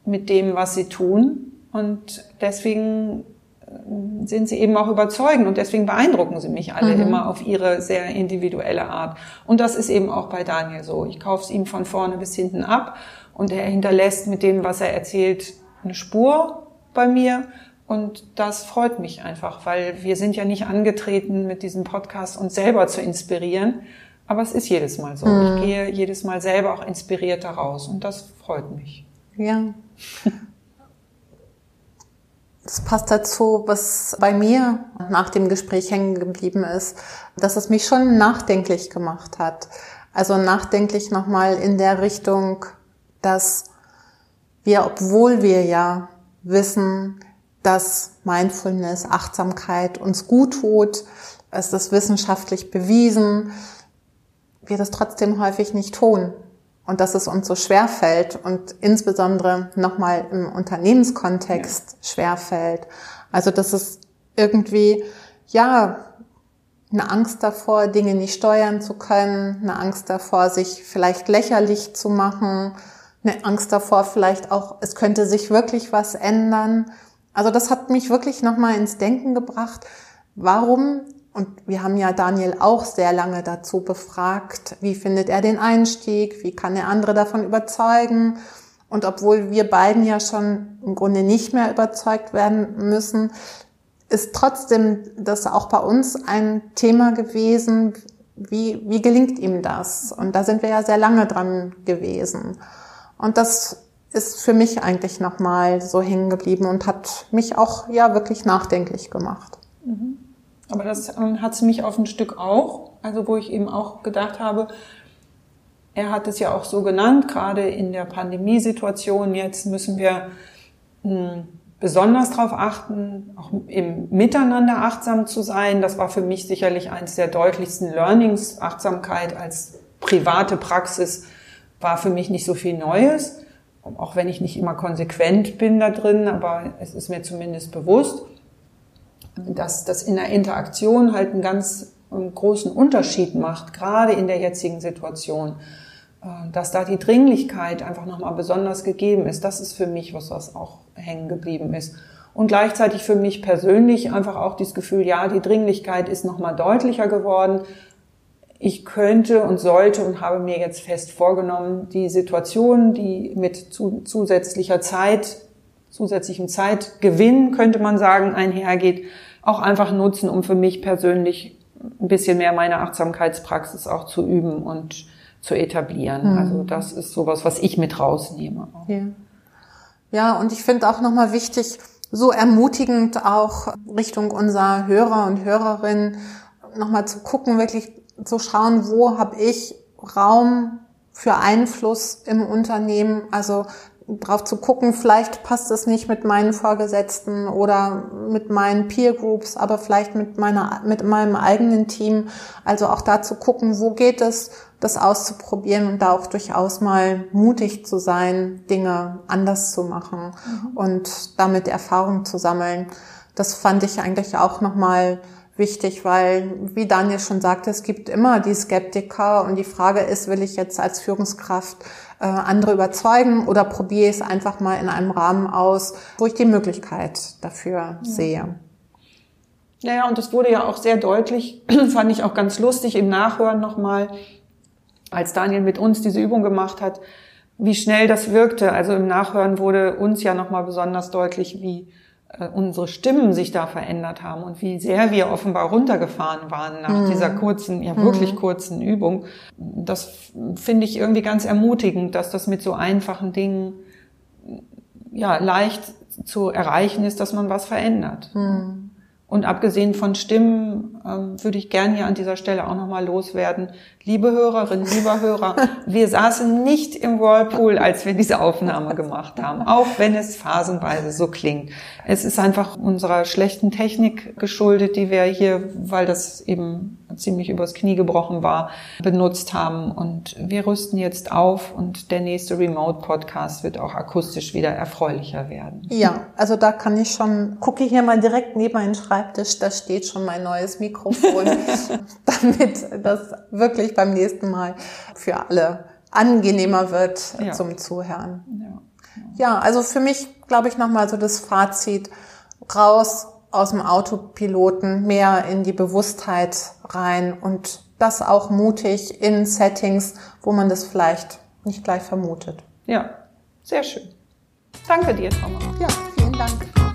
mit dem, was sie tun. Und deswegen äh, sind sie eben auch überzeugend und deswegen beeindrucken sie mich alle mhm. immer auf ihre sehr individuelle Art. Und das ist eben auch bei Daniel so. Ich kaufe es ihm von vorne bis hinten ab und er hinterlässt mit dem, was er erzählt, eine Spur bei mir. Und das freut mich einfach, weil wir sind ja nicht angetreten mit diesem Podcast uns selber zu inspirieren. Aber es ist jedes Mal so. Mhm. Ich gehe jedes Mal selber auch inspiriert daraus und das freut mich. Ja. Das passt dazu, was bei mir nach dem Gespräch hängen geblieben ist, dass es mich schon nachdenklich gemacht hat. Also nachdenklich nochmal in der Richtung, dass wir, obwohl wir ja wissen, dass Mindfulness, Achtsamkeit uns gut tut, es ist wissenschaftlich bewiesen, wir das trotzdem häufig nicht tun und dass es uns so schwer fällt und insbesondere nochmal im Unternehmenskontext ja. schwer fällt. Also dass es irgendwie, ja, eine Angst davor, Dinge nicht steuern zu können, eine Angst davor, sich vielleicht lächerlich zu machen, eine Angst davor vielleicht auch, es könnte sich wirklich was ändern. Also das hat mich wirklich nochmal ins Denken gebracht. Warum und wir haben ja Daniel auch sehr lange dazu befragt, wie findet er den Einstieg, wie kann er andere davon überzeugen. Und obwohl wir beiden ja schon im Grunde nicht mehr überzeugt werden müssen, ist trotzdem das auch bei uns ein Thema gewesen, wie, wie gelingt ihm das? Und da sind wir ja sehr lange dran gewesen. Und das ist für mich eigentlich nochmal so hängen geblieben und hat mich auch ja wirklich nachdenklich gemacht. Mhm. Aber das ähm, hat es mich auf ein Stück auch, also wo ich eben auch gedacht habe, er hat es ja auch so genannt, gerade in der Pandemiesituation jetzt müssen wir hm, besonders darauf achten, auch im Miteinander achtsam zu sein. Das war für mich sicherlich eines der deutlichsten Learnings. Achtsamkeit als private Praxis war für mich nicht so viel Neues, auch wenn ich nicht immer konsequent bin da drin, aber es ist mir zumindest bewusst dass das in der Interaktion halt einen ganz großen Unterschied macht, gerade in der jetzigen Situation. Äh, dass da die Dringlichkeit einfach nochmal besonders gegeben ist, das ist für mich was, was auch hängen geblieben ist. Und gleichzeitig für mich persönlich einfach auch dieses Gefühl, ja, die Dringlichkeit ist nochmal deutlicher geworden. Ich könnte und sollte und habe mir jetzt fest vorgenommen, die Situation, die mit zusätzlicher Zeit, zusätzlichem Zeitgewinn, könnte man sagen, einhergeht, auch einfach nutzen, um für mich persönlich ein bisschen mehr meine Achtsamkeitspraxis auch zu üben und zu etablieren. Mhm. Also das ist sowas, was ich mit rausnehme. Ja, ja und ich finde auch nochmal wichtig, so ermutigend auch Richtung unserer Hörer und Hörerinnen nochmal zu gucken, wirklich zu schauen, wo habe ich Raum für Einfluss im Unternehmen. Also drauf zu gucken, vielleicht passt es nicht mit meinen Vorgesetzten oder mit meinen Peer Groups, aber vielleicht mit meiner, mit meinem eigenen Team. Also auch da zu gucken, wo geht es, das auszuprobieren und da auch durchaus mal mutig zu sein, Dinge anders zu machen mhm. und damit Erfahrung zu sammeln. Das fand ich eigentlich auch nochmal wichtig, weil, wie Daniel schon sagte, es gibt immer die Skeptiker und die Frage ist, will ich jetzt als Führungskraft äh, andere überzeugen oder probiere es einfach mal in einem Rahmen aus, wo ich die Möglichkeit dafür sehe. Naja, und das wurde ja auch sehr deutlich, (clears throat) fand ich auch ganz lustig im Nachhören nochmal, als Daniel mit uns diese Übung gemacht hat, wie schnell das wirkte. Also im Nachhören wurde uns ja nochmal besonders deutlich, wie unsere Stimmen sich da verändert haben und wie sehr wir offenbar runtergefahren waren nach mhm. dieser kurzen, ja wirklich mhm. kurzen Übung. Das finde ich irgendwie ganz ermutigend, dass das mit so einfachen Dingen ja leicht zu erreichen ist, dass man was verändert. Mhm. Und abgesehen von Stimmen ähm, würde ich gern hier an dieser Stelle auch nochmal loswerden. Liebe Hörerinnen, lieber Hörer, (laughs) wir saßen nicht im Whirlpool, als wir diese Aufnahme gemacht haben, auch wenn es phasenweise so klingt. Es ist einfach unserer schlechten Technik geschuldet, die wir hier, weil das eben ziemlich übers Knie gebrochen war, benutzt haben. Und wir rüsten jetzt auf und der nächste Remote-Podcast wird auch akustisch wieder erfreulicher werden. Ja, also da kann ich schon, gucke hier mal direkt neben meinen Schreibtisch, da steht schon mein neues Mikrofon, (laughs) damit das wirklich beim nächsten Mal für alle angenehmer wird ja. zum Zuhören. Ja. ja, also für mich, glaube ich, nochmal so das Fazit raus aus dem Autopiloten, mehr in die Bewusstheit rein und das auch mutig in Settings, wo man das vielleicht nicht gleich vermutet. Ja, sehr schön. Danke dir, Thomas. Ja, vielen Dank.